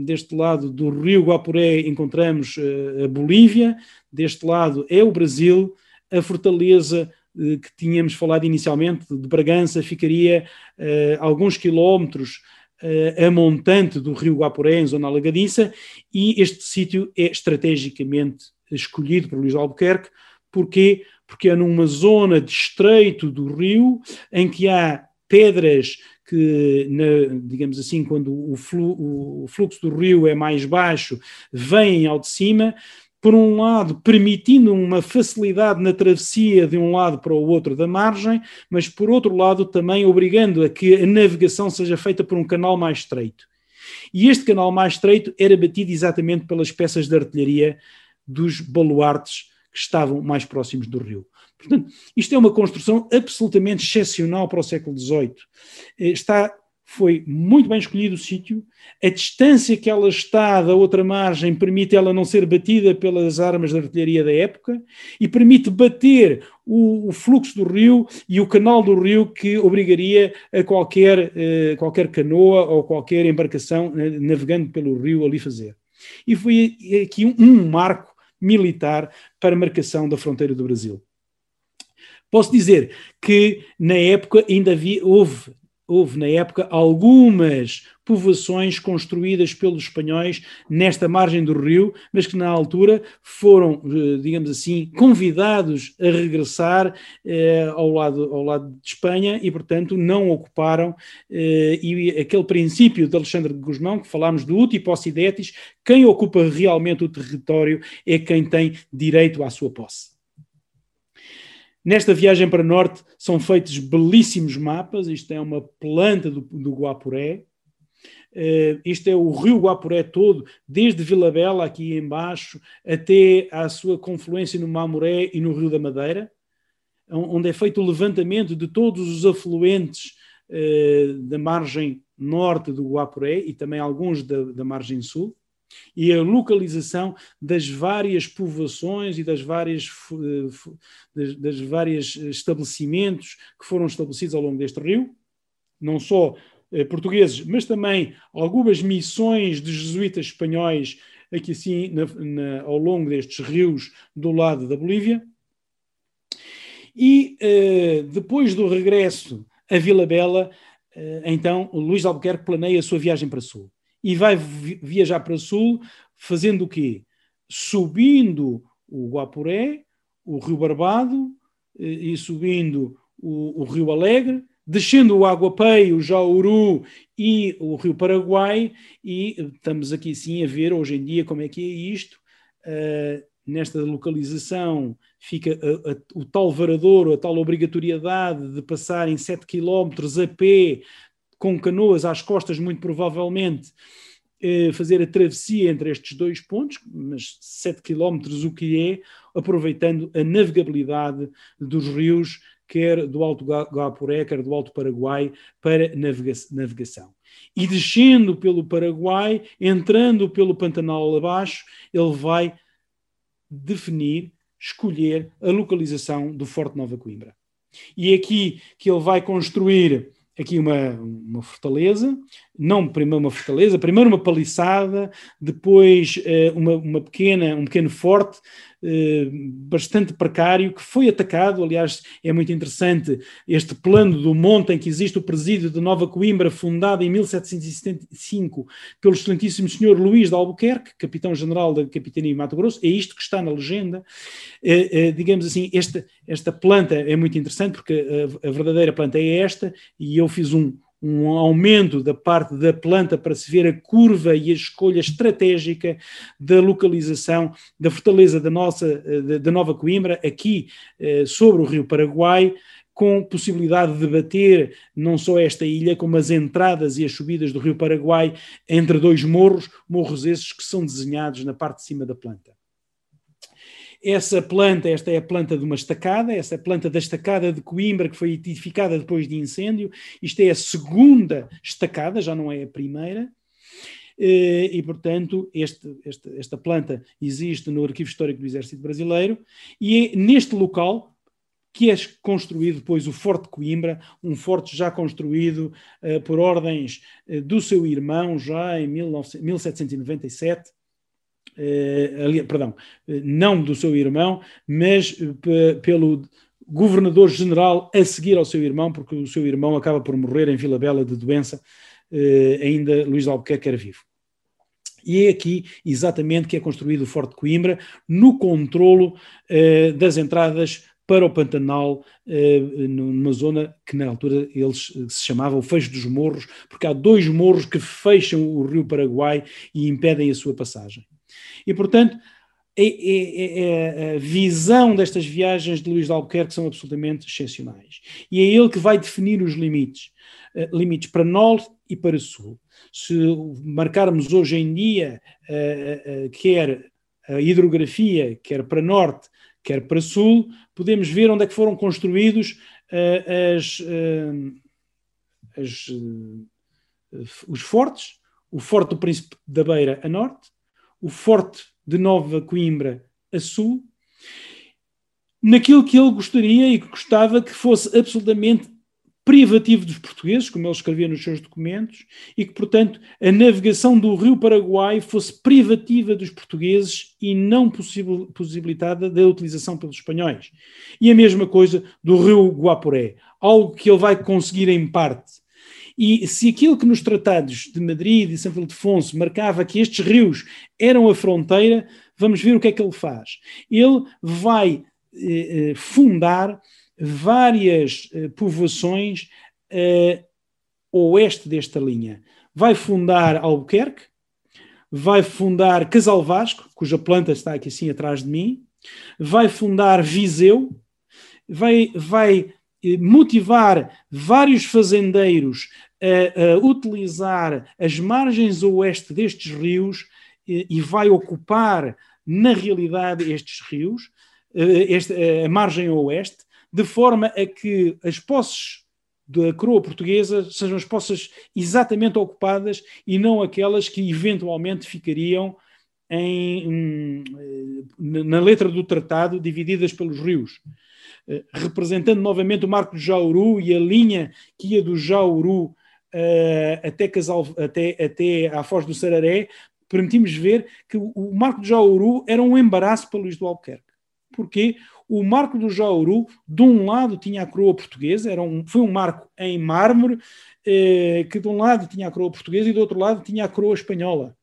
deste lado do rio Guapuré encontramos a Bolívia, deste lado é o Brasil, a fortaleza que tínhamos falado inicialmente, de Bragança, ficaria alguns quilómetros a montante do rio Guapuré, em zona alagadiça, e este sítio é estrategicamente escolhido por Luís Albuquerque, porquê? Porque é numa zona de estreito do rio, em que há pedras que, na, digamos assim, quando o, flu, o, fluxo do rio é mais baixo, vêm ao de cima, por um lado, permitindo uma facilidade na travessia de um lado para o outro da margem, mas por outro lado também obrigando a que a navegação seja feita por um canal mais estreito. E este canal mais estreito era batido exatamente pelas peças de artilharia dos baluartes que estavam mais próximos do rio. Portanto, isto é uma construção absolutamente excepcional para o século XVIII. Eh, está foi muito bem escolhido o sítio, a distância que ela está da outra margem permite ela não ser batida pelas armas de artilharia da época e permite bater o, o fluxo do rio e o canal do rio que obrigaria a qualquer, eh, qualquer canoa ou qualquer embarcação eh, navegando pelo rio ali fazer. E foi aqui um, um marco militar para a marcação da fronteira do Brasil. Posso dizer que na época ainda havia, houve houve na época algumas povoações construídas pelos espanhóis nesta margem do rio, mas que na altura foram, eh, digamos assim, convidados a regressar eh, ao, lado, ao lado de Espanha e, portanto, não ocuparam. Eh, e aquele princípio de Alexandre de Guzmão, que falámos do uti possidetis, quem ocupa realmente o território é quem tem direito à sua posse. Nesta viagem para norte são feitos belíssimos mapas. Isto é uma planta do, do Guapuré. Uh, isto é o rio Guapuré todo, desde Vila Bela, aqui embaixo, até à sua confluência no Mamoré e no Rio da Madeira, onde é feito o levantamento de todos os afluentes uh, da margem norte do Guapuré e também alguns da, da margem sul e a localização das várias povoações e das várias, eh, das, das várias estabelecimentos que foram estabelecidos ao longo deste rio, não só eh, portugueses, mas também algumas missões de jesuítas espanhóis aqui assim na, na, ao longo destes rios do lado da Bolívia. E eh, depois do regresso a Vila Bela, eh, então Luís Albuquerque planeia a sua viagem para Sul e vai viajar para o sul, fazendo o quê? Subindo o Guapuré, o Rio Barbado eh, e subindo o, o Rio Alegre, descendo o Aguapei, o Jauru e o Rio Paraguai, e estamos aqui sim a ver hoje em dia como é que é isto. Uh, nesta localização fica a, a, o tal varador, a tal obrigatoriedade de passar em 7 km a pé com canoas às costas, muito provavelmente, eh, fazer a travessia entre estes dois pontos, mas 7 km o que é, aproveitando a navegabilidade dos rios, quer do Alto Guapuré, quer do Alto Paraguai, para navegação. E descendo pelo Paraguai, entrando pelo Pantanal abaixo, ele vai definir, escolher a localização do Forte Nova Coimbra. E é aqui que ele vai construir aqui uma, uma fortaleza, não primeiro uma fortaleza, primeiro uma paliçada, depois uh, uma, uma pequena, um pequeno forte bastante precário que foi atacado. Aliás, é muito interessante este plano do monte em que existe o presídio de Nova Coimbra, fundado em 1775 pelo excelentíssimo senhor Luís de Albuquerque, capitão-general da Capitania de Mato Grosso. É isto que está na legenda. Uh, digamos assim, esta, esta planta é muito interessante porque a, a verdadeira planta é esta e eu fiz um um aumento da parte da planta para se ver a curva e a escolha estratégica da localização da fortaleza da nossa da Nova Coimbra aqui eh, sobre o Rio Paraguai com possibilidade de bater não só esta ilha, como as entradas e as subidas do Rio Paraguai entre dois morros, morros esses que são desenhados na parte de cima da planta. Essa planta, esta é a planta de uma estacada, essa é a planta da estacada de Coimbra, que foi edificada depois de incêndio. Isto é a segunda estacada, já não é a primeira. Eh, e, portanto, este, este, esta planta existe no Arquivo Histórico do Exército Brasileiro e é neste local que é construído depois o Forte Coimbra, um forte já construído uh, por ordens uh, do seu irmão, já em 19, 1797, Uh, ali, perdão, uh, não do seu irmão, mas uh, pelo governador-general a seguir ao seu irmão, porque o seu irmão acaba por morrer em Vila Bela de doença, eh, ainda Luís de Albuquerque era vivo. E é aqui exatamente que é construído o Forte Coimbra, no controlo eh, das entradas para o Pantanal, eh, numa zona que na altura eles se chamava o Fecho dos Morros, porque há dois morros que fecham o rio Paraguai e impedem a sua passagem. E, portanto, é, é, é, a visão destas viagens de Luís de Albuquerque são absolutamente excepcionais. E é ele que vai definir os limites, uh, limites para norte e para sul. Se marcarmos hoje em dia, quer a hidrografia, quer para norte, quer para sul, podemos ver onde é que foram construídos as, as, os fortes, o Forte do Príncipe da Beira a norte, o Forte de Nova Coimbra a sul, naquilo que ele gostaria e que gostava que fosse absolutamente privativo dos portugueses, como ele escrevia nos seus documentos, e que, portanto, a navegação do rio Paraguai fosse privativa dos portugueses e não possibilitada da utilização pelos espanhóis. E a mesma coisa do rio Guaporé, algo que ele vai conseguir em parte. E se aquilo que nos tratados de Madrid e Santo Ildefonso marcava que estes rios eram a fronteira, vamos ver o que é que ele faz. Ele vai eh, eh fundar várias eh, povoações eh, oeste desta linha. Vai fundar Albuquerque, vai fundar Casal Vasco, cuja planta está aqui assim atrás de mim, vai fundar Viseu, vai, vai eh, motivar vários fazendeiros a, a, utilizar as margens oeste destes rios e, e vai ocupar, na realidade, estes rios, este, a margem oeste, de forma a que as posses da coroa portuguesa sejam as posses exatamente ocupadas e não aquelas que eventualmente ficariam em, hum, na letra do tratado divididas pelos rios. Eh, representando novamente o Marco de Jauru e a linha que ia do Jauru uh, até, Casal, até, até à Foz do Sararé, permitimos ver que o Marco de Jauru era um embaraço para Luís do Albuquerque. Porquê? O marco do Jauru, de um lado tinha a coroa portuguesa, era um, foi um marco em mármore, eh, que de um lado tinha a coroa portuguesa e do outro lado tinha a coroa espanhola.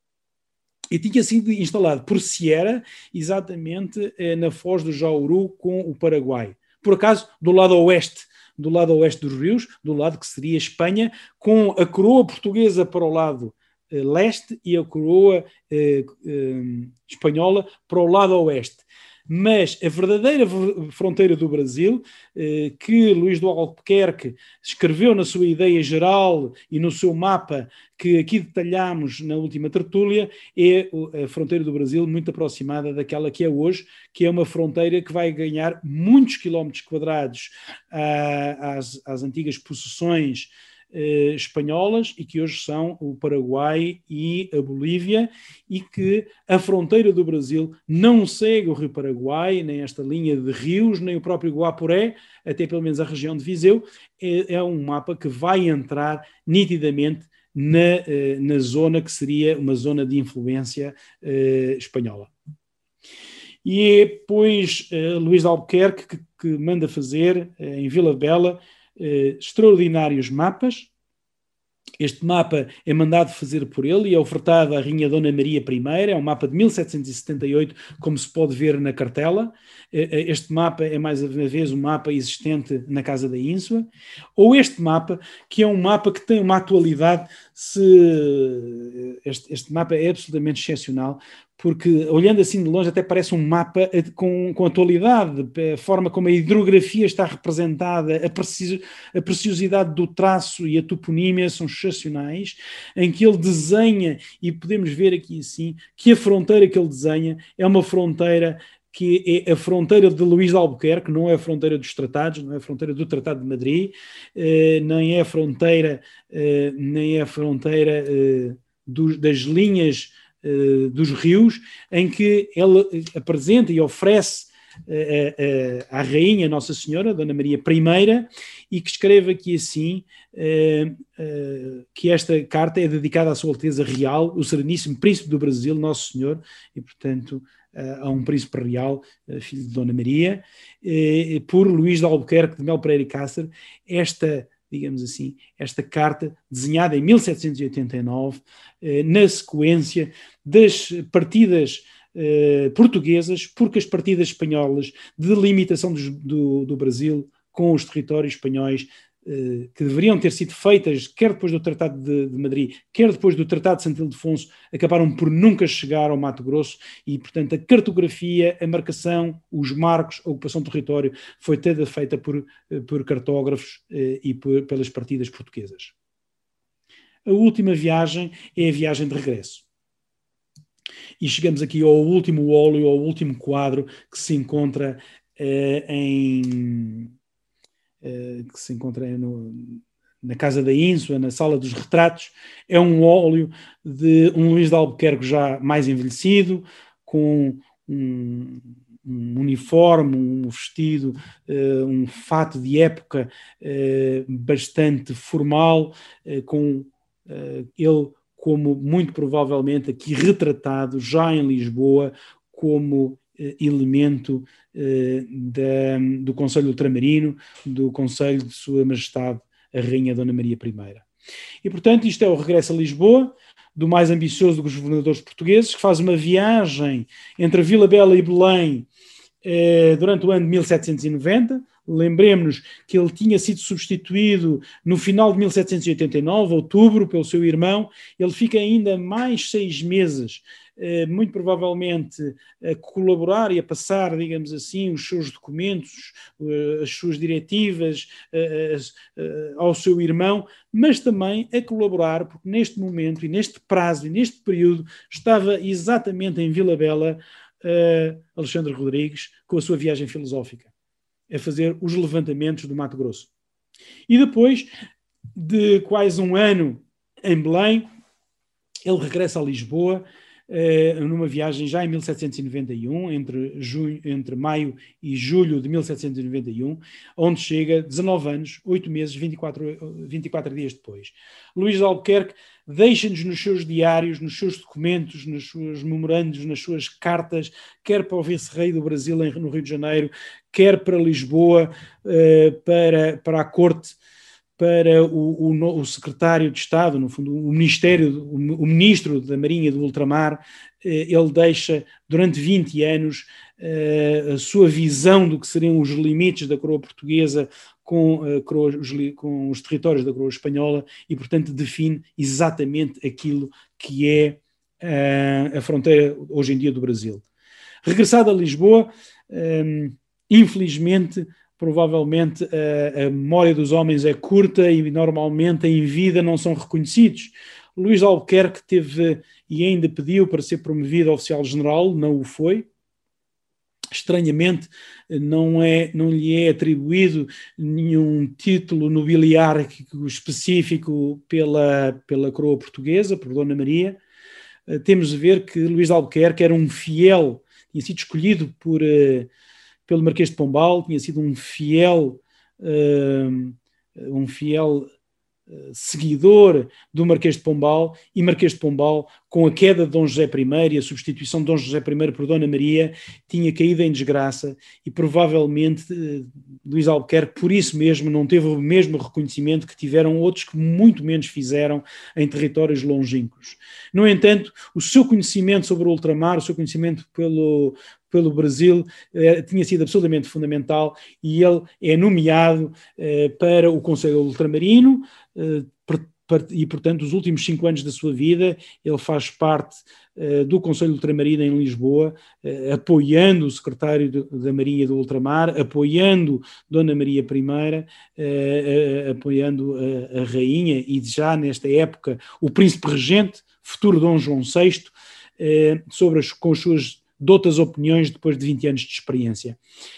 E tinha sido instalado por Sierra, exatamente eh, na foz do Jauru com o Paraguai. Por acaso, do lado oeste, do lado oeste dos rios, do lado que seria Espanha, com a coroa portuguesa para o lado eh, leste e a coroa eh, eh, espanhola para o lado oeste mas a verdadeira fronteira do Brasil, eh, que Luís do Albuquerque escreveu na sua ideia geral e no seu mapa, que aqui detalhamos na última tertúlia, é a fronteira do Brasil muito aproximada daquela que é hoje, que é uma fronteira que vai ganhar muitos quilómetros quadrados ah, às, às antigas possessões eh, espanholas e que hoje são o Paraguai e a Bolívia, e que a fronteira do Brasil não segue o Rio Paraguai, nem esta linha de rios, nem o próprio Guaporé, até pelo menos a região de Viseu, é, é um mapa que vai entrar nitidamente na, eh, na zona que seria uma zona de influência eh, espanhola. E é, pois, eh, Luís de Albuquerque que, que manda fazer eh, em Vila Bela eh, extraordinários mapas. Este mapa é mandado fazer por ele e é ofertado à Rainha Dona Maria I. É um mapa de 1778, como se pode ver na cartela. Eh, eh, este mapa é mais uma vez um mapa existente na Casa da Ínsua. Ou este mapa, que é um mapa que tem uma atualidade. Se este, este mapa é absolutamente excepcional, porque olhando assim de longe até parece um mapa com, com atualidade, a forma como a hidrografia está representada, a, precis, a preciosidade do traço e a toponímia são excepcionais, em que ele desenha, e podemos ver aqui assim, que a fronteira que ele desenha é uma fronteira que é a fronteira de Luís de Albuquerque, não é a fronteira dos tratados, não é a fronteira do Tratado de Madrid, eh, nem é a fronteira, eh, nem é a fronteira eh, das linhas uh, dos rios, em que ele apresenta e oferece uh, à Rainha Nossa Senhora, Dona Maria I, e que escreve aqui assim que esta carta é dedicada à Sua Alteza Real, o Sereníssimo Príncipe do Brasil, Nosso Senhor, e portanto a um príncipe real, filho de Dona Maria, por Luís de Albuquerque de Mel Pereira e Cáceres, esta digamos assim, esta carta desenhada em 1789, na sequência das partidas portuguesas, porque as partidas espanholas de limitação do, do, do Brasil com os territórios espanhóis eh, que deveriam ter sido feitas, quer depois do Tratado de, de, Madrid, quer depois do Tratado de Santo Ildefonso, acabaram por nunca chegar ao Mato Grosso e, portanto, a cartografia, a marcação, os marcos, a ocupação do território foi toda feita por, eh, por cartógrafos eh, e por, pelas partidas portuguesas. A última viagem é a viagem de regresso. E chegamos aqui ao último óleo, ao último quadro que se encontra em eh, que se encontra no, na Casa da Ínsua, na Sala dos Retratos, é um óleo de um Luís de Albuquerque já mais envelhecido, com um, um uniforme, um vestido, uh, um fato de época uh, bastante formal, uh, com ele como muito provavelmente aqui retratado já em Lisboa como elemento eh, da, do Conselho Ultramarino, do Conselho de Sua Majestade a Rainha Dona Maria I. E, portanto, isto é o regresso a Lisboa, do mais ambicioso dos governadores portugueses, que faz uma viagem entre Vila Bela e Belém eh, durante o ano de 1790. Lembremos-nos que ele tinha sido substituído no final de 1789, outubro, pelo seu irmão. Ele fica ainda mais seis meses eh, muito provavelmente a colaborar e a passar, digamos assim, os seus documentos, eh, as suas diretivas eh, ao seu irmão, mas também a colaborar, porque neste momento e neste prazo e neste período estava exatamente em Vila Bela Alexandre Rodrigues com a sua viagem filosófica, a fazer os levantamentos do Mato Grosso. E depois de quase um ano em Belém, ele regressa a Lisboa eh, numa viagem já em 1791, entre, junho, entre maio e julho de 1791, onde chega 19 anos, 8 meses, 24, 24 dias depois. Luís de Albuquerque deixa-nos nos seus diários, nos seus documentos, nos seus memorandos, nas suas cartas, quer para o vice-rei do Brasil no Rio de Janeiro, quer para Lisboa, eh, para, para a corte para o, o, o, secretário de Estado, no fundo, o Ministério, o, o Ministro da Marinha do Ultramar, eh, ele deixa durante 20 anos eh, a sua visão do que seriam os limites da coroa portuguesa com, eh, coroa, os, com os territórios da coroa espanhola e, portanto, define exatamente aquilo que é a fronteira hoje em dia do Brasil. Regressado a Lisboa, infelizmente provavelmente a, a, memória dos homens é curta e normalmente em vida não são reconhecidos. Luís Albuquerque teve e ainda pediu para ser promovido a oficial-general, não o foi. Estranhamente, não, é, não lhe é atribuído nenhum título nobiliário específico pela, pela coroa portuguesa, por Dona Maria. Eh, temos de ver que Luís Albuquerque era um fiel, tinha sido escolhido por, uh, pelo Marquês de Pombal, tinha sido um fiel, uh, um fiel uh, seguidor do Marquês de Pombal, e Marquês de Pombal, com a queda de Dom José I e a substituição de Dom José I por Dona Maria, tinha caído em desgraça e provavelmente uh, Luís Albuquerque, por isso mesmo, não teve o mesmo reconhecimento que tiveram outros que muito menos fizeram em territórios longínquos. No entanto, o seu conhecimento sobre o ultramar, o seu conhecimento pelo, pelo Brasil eh, tinha sido absolutamente fundamental e ele é nomeado eh, para o Conselho Ultramarino eh, e, portanto, os últimos cinco anos da sua vida ele faz parte do Conselho Ultramarino em Lisboa, apoiando o secretário da Marinha do Ultramar, apoiando Dona Maria I, apoiando a, a rainha e já nesta época o príncipe regente, futuro Dom João VI, sobre as, com as suas de outras opiniões depois de 20 anos de experiência.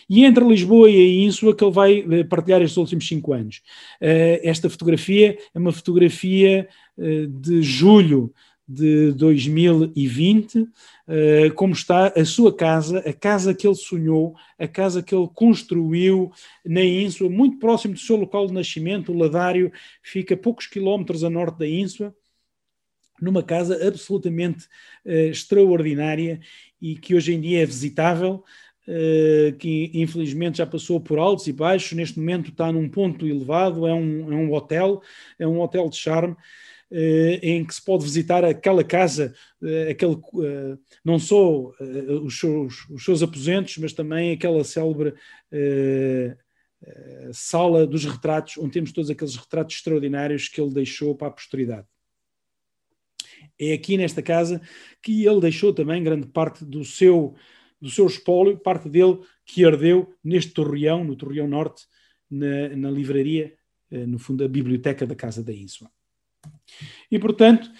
E entre Lisboa e a Ínsula que ele vai eh, partilhar estes últimos cinco anos. Uh, esta fotografia é uma fotografia uh, de julho de 2020, uh, como está a sua casa, a casa que ele sonhou, a casa que ele construiu na Ínsula, muito próximo do seu local de nascimento, o Ladário fica a poucos quilómetros a norte da Ínsula, numa casa absolutamente uh, extraordinária e que hoje em dia é visitável, uh, que infelizmente já passou por altos e baixos, neste momento está num ponto elevado, é um, é um hotel, é um hotel de charme, uh, em que se pode visitar aquela casa, aquele, não só os seus, os, seus, aposentos, mas também aquela célebre sala dos retratos, onde temos todos aqueles retratos extraordinários que ele deixou para a posteridade. É aqui nesta casa que ele deixou também grande parte do seu, do seu espólio, parte dele que ardeu neste torreão, no torreão norte, na, na livraria, eh, no fundo, a biblioteca da Casa da Ínsula. E, portanto,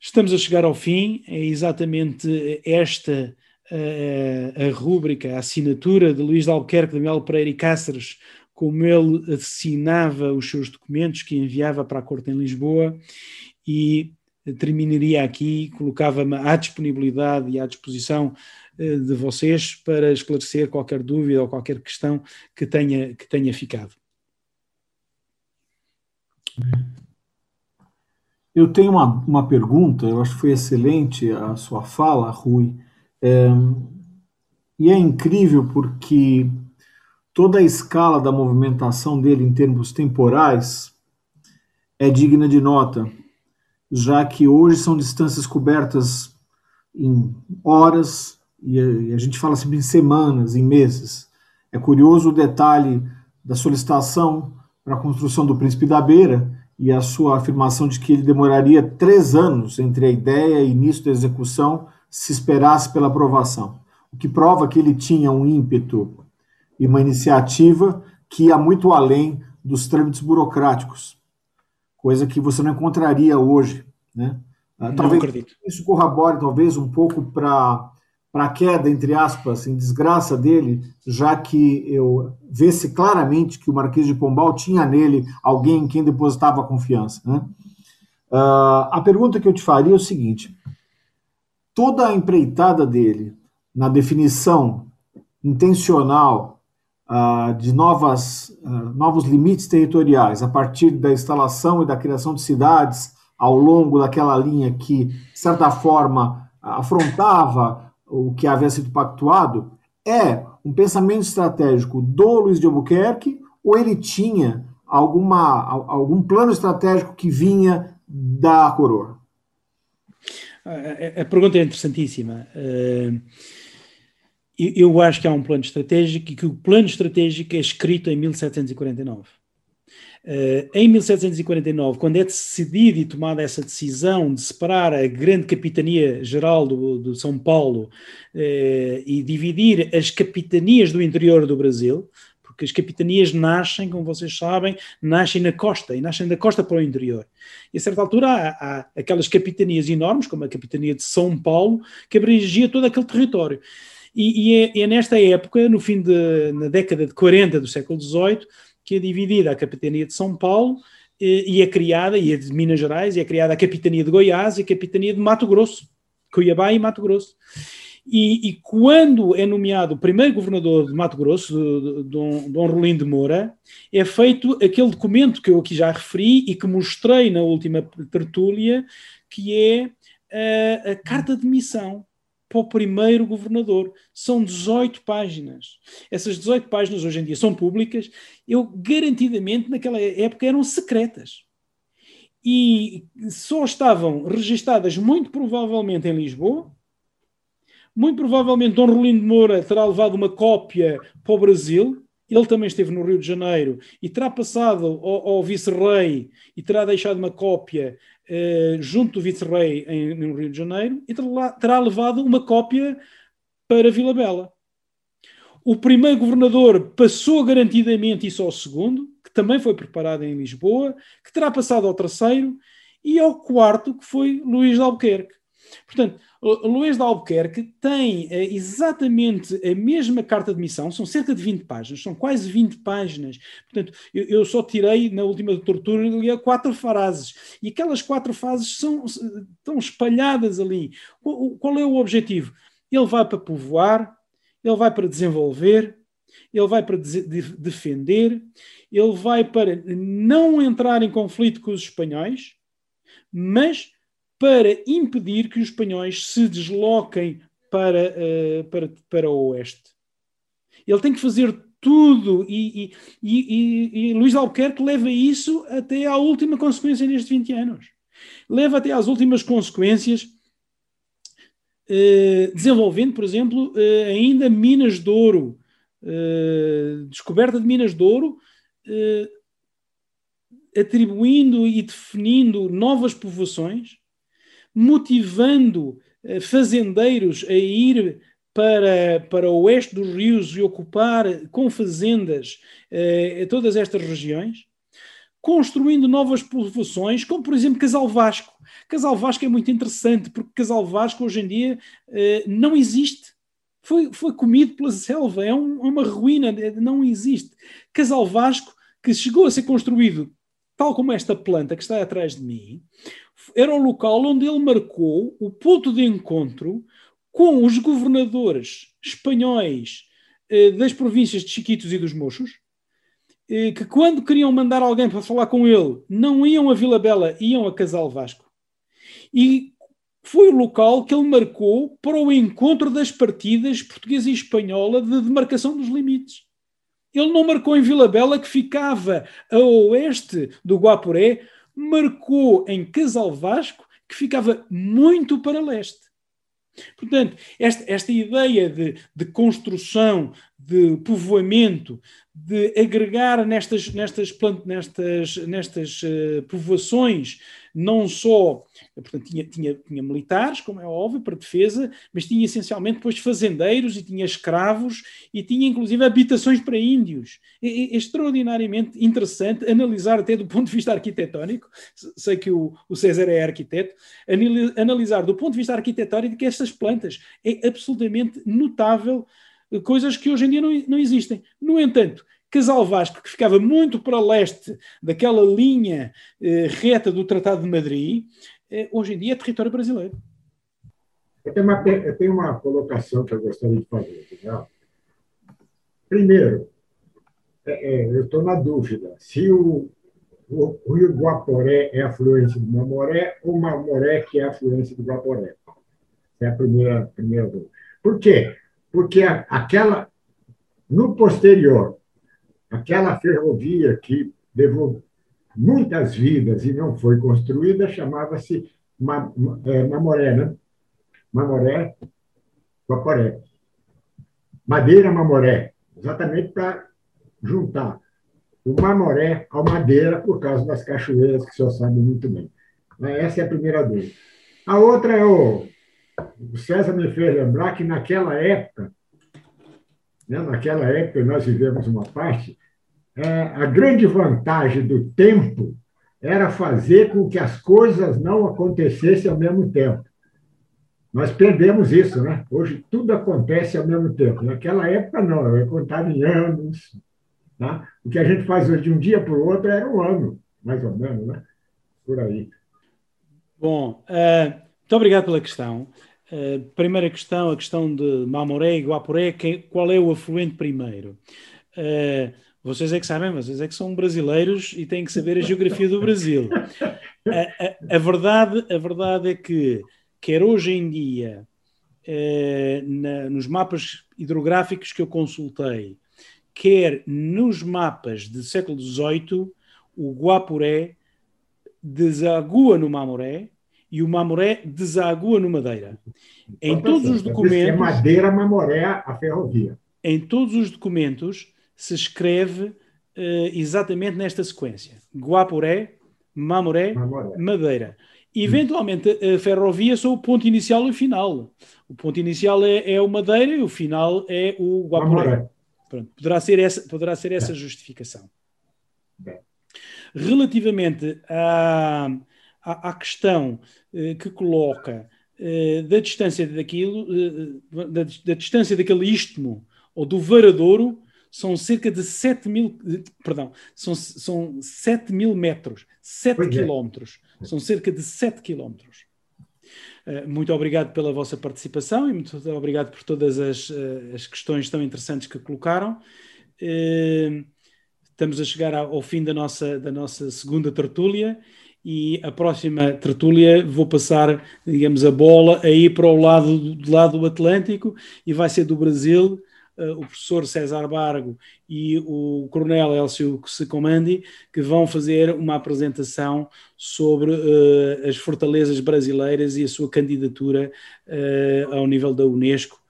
estamos a chegar ao fim, é exatamente esta a, a rúbrica, a assinatura de Luís de Albuquerque, de Miguel Pereira e Cáceres, como ele assinava os seus documentos que enviava para a Corte em Lisboa e terminaria aqui, colocava-me à disponibilidade e à disposição eh, de vocês para esclarecer qualquer dúvida ou qualquer questão que tenha, que tenha ficado. Eu tenho uma, uma pergunta, eu acho que foi excelente a sua fala, Rui, é, e é incrível porque toda a escala da movimentação dele em termos temporais é digna de nota já que hoje são distâncias cobertas em horas, e a gente fala sempre em semanas, em meses. É curioso o detalhe da solicitação para a construção do Príncipe da Beira e a sua afirmação de que ele demoraria três anos entre a ideia e início da execução se esperasse pela aprovação, o que prova que ele tinha um ímpeto e uma iniciativa que ia muito além dos trâmites burocráticos coisa que você não encontraria hoje. Né? Ah, talvez isso corrobore talvez um pouco para para a queda, entre aspas, em desgraça dele, já que eu vê-se claramente que o Marquês de Pombal tinha nele alguém em quem depositava confiança. Né? Uh, a pergunta que eu te faria é o seguinte: toda a empreitada dele na definição intencional de novas, uh, novos limites territoriais a partir da instalação e da criação de cidades ao longo daquela linha que, de certa forma, afrontava o que havia sido pactuado, é um pensamento estratégico do Luiz de Albuquerque ou ele tinha alguma, algum plano estratégico que vinha da coroa? A pergunta é interessantíssima. Uh eu acho que há um plano estratégico e que o plano estratégico é escrito em 1749. Uh, eh, em 1749, quando é decidida e tomada essa decisão de separar a grande capitania geral do, do São Paulo uh, e dividir as capitanias do interior do Brasil, porque as capitanias nascem, como vocês sabem, nascem na costa e nascem da costa para o interior. E a certa altura há, há aquelas capitanias enormes, como a capitania de São Paulo, que abrangia todo aquele território. E, e é, é, nesta época, no fim de, na década de 40 do século XVIII, que é dividida a capitania de São Paulo e, e é criada, e é de Minas Gerais, e é criada a capitania de Goiás e a capitania de Mato Grosso, Cuiabá e Mato Grosso. E, e, quando é nomeado o primeiro governador de Mato Grosso, Dom, Rolim de Moura, é feito aquele documento que eu aqui já referi e que mostrei na última tertúlia, que é a, a carta de missão para o primeiro governador. São 18 páginas. Essas 18 páginas hoje em dia são públicas. Eu, garantidamente, naquela época eram secretas. E só estavam registadas, muito provavelmente, em Lisboa. Muito provavelmente, Dom Rolino de Moura terá levado uma cópia para o Brasil. Ele também esteve no Rio de Janeiro e terá passado ao, ao vice-rei e terá deixado uma cópia eh, junto do vice-rei no Rio de Janeiro e terá levado uma cópia para Vila Bela. O primeiro governador passou garantidamente isso ao segundo, que também foi preparado em Lisboa, que terá passado ao terceiro e ao quarto, que foi Luís de Albuquerque. Portanto, Luís de Albuquerque tem eh, exatamente a mesma carta de missão, são cerca de 20 páginas, são quase 20 páginas. Portanto, eu, só tirei na última tortura quatro frases, e aquelas quatro frases são, estão espalhadas ali. Qual, é o objetivo? Ele vai para povoar, ele vai para desenvolver, ele vai para de defender, ele vai para não entrar em conflito com os espanhóis, mas para impedir que os espanhóis se desloquem para, uh, para, para o oeste. Ele tem que fazer tudo e, e, e, e Luís Albuquerque leva isso até à última consequência nestes 20 anos. Leva até às últimas consequências, eh, desenvolvendo, por exemplo, eh, ainda minas de ouro, descoberta de minas de ouro, atribuindo e definindo novas povoações, motivando eh, fazendeiros a ir para, para o oeste dos rios e ocupar com fazendas eh, todas estas regiões, construindo novas povoações, como por exemplo Casal Vasco. Casal Vasco é muito interessante, porque Casal Vasco hoje em dia eh, não existe. Foi, foi comido pela selva, é, um, é uma ruína, não existe. Casal Vasco, que chegou a ser construído tal como esta planta que está atrás de mim, era o local onde ele marcou o ponto de encontro com os governadores espanhóis eh, das províncias de Chiquitos e dos Mochos, eh, que quando queriam mandar alguém para falar com ele, não iam a Vila Bela, iam a Casal Vasco. E foi o local que ele marcou para o encontro das partidas portuguesa e espanhola de demarcação dos limites. Ele não marcou em Vila Bela, que ficava a oeste do Guapuré, marcou em Casal Vasco, que ficava muito para leste. Portanto, esta, esta ideia de, de construção, de povoamento, de agregar nestas, nestas, nestas, nestas uh, povoações não só, portanto, tinha, tinha, tinha militares, como é óbvio, para defesa, mas tinha essencialmente depois fazendeiros e tinha escravos e tinha inclusive habitações para índios. É, é, extraordinariamente interessante analisar até do ponto de vista arquitetónico, sei que o, o César é arquiteto, analisar do ponto de vista arquitetónico estas plantas é absolutamente notável coisas que hoje em dia não, não existem. No entanto, Casal Vasco, que ficava muito para leste daquela linha eh, reta do Tratado de Madrid, eh, hoje em dia é território brasileiro. Eu tenho uma, eu tenho uma colocação que eu gostaria de fazer. Né? Primeiro, é, é, eu estou na dúvida se o, o, o Rio Guaporé é afluente do Mamoré ou o Mamoré que é afluente do Guaporé. É a primeira, primeira dúvida. Por quê? porque aquela, no posterior, aquela ferrovia que levou muitas vidas e não foi construída chamava-se é, Mamoré, né? Mamoré, Guaporé. Madeira Mamoré, exatamente para juntar o Mamoré ao Madeira por causa das cachoeiras que o senhor sabe muito bem. Essa é a primeira dúvida. A outra é o o César me fez lembrar que naquela época, né, naquela época nós vivemos uma parte, é, a grande vantagem do tempo era fazer com que as coisas não acontecessem ao mesmo tempo. Nós perdemos isso, né? Hoje tudo acontece ao mesmo tempo. Naquela época, não, eu contava em anos. Tá? O que a gente faz hoje de um dia para o outro era um ano, mais ou menos, né? Por aí. Bom, uh, muito obrigado pela questão. Uh, primeira questão, a questão de Mamoré e Guaporé, qual é o afluente primeiro? Uh, vocês é que sabem, vocês é que são brasileiros e têm que saber a geografia do Brasil. A, a, a verdade, a verdade é que, quer hoje em dia, uh, na, nos mapas hidrográficos que eu consultei, quer nos mapas do século XVIII, o Guapuré desagua no Mamoré e o Mamoré desagua no Madeira. Em todos os documentos. É Madeira, Mamoré, a ferrovia. Em todos os documentos se escreve uh, exatamente nesta sequência: Guapuré, Mamoré, Mamoré. Madeira. Eventualmente, a ferrovia só o ponto inicial e o final. O ponto inicial é, é o Madeira e o final é o Guapuré. Pronto, poderá ser essa, poderá ser essa é. justificação. Relativamente a à, à questão eh, que coloca eh, da distância daquilo, eh, da, da, distância daquele istmo ou do varadouro, são cerca de 7 mil, perdão, são, são 7 mil metros, 7 pois quilómetros, é. são cerca de 7 quilómetros. Muito obrigado pela vossa participação e muito obrigado por todas as, as questões tão interessantes que colocaram. Estamos a chegar ao fim da nossa, da nossa segunda tertúlia e a próxima tertúlia vou passar, digamos, a bola aí para o lado do lado do Atlântico e vai ser do Brasil, o professor César Bargo e o coronel Elcio Secomandi, que vão fazer uma apresentação sobre uh, as fortalezas brasileiras e a sua candidatura uh, ao nível da Unesco.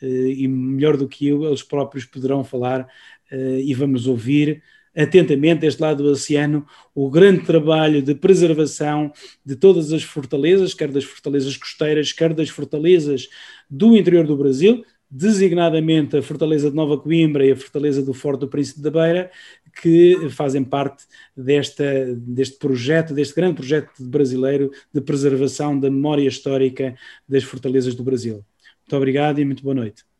e melhor do que eu, eles próprios poderão falar e vamos ouvir atentamente deste lado do oceano o grande trabalho de preservação de todas as fortalezas, quer das fortalezas costeiras, quer das fortalezas do interior do Brasil, designadamente a Fortaleza de Nova Coimbra e a Fortaleza do Forte do Príncipe da Beira, que fazem parte desta, deste projeto, deste grande projeto brasileiro de preservação da memória histórica das fortalezas do Brasil. Muito obrigado e muito boa noite.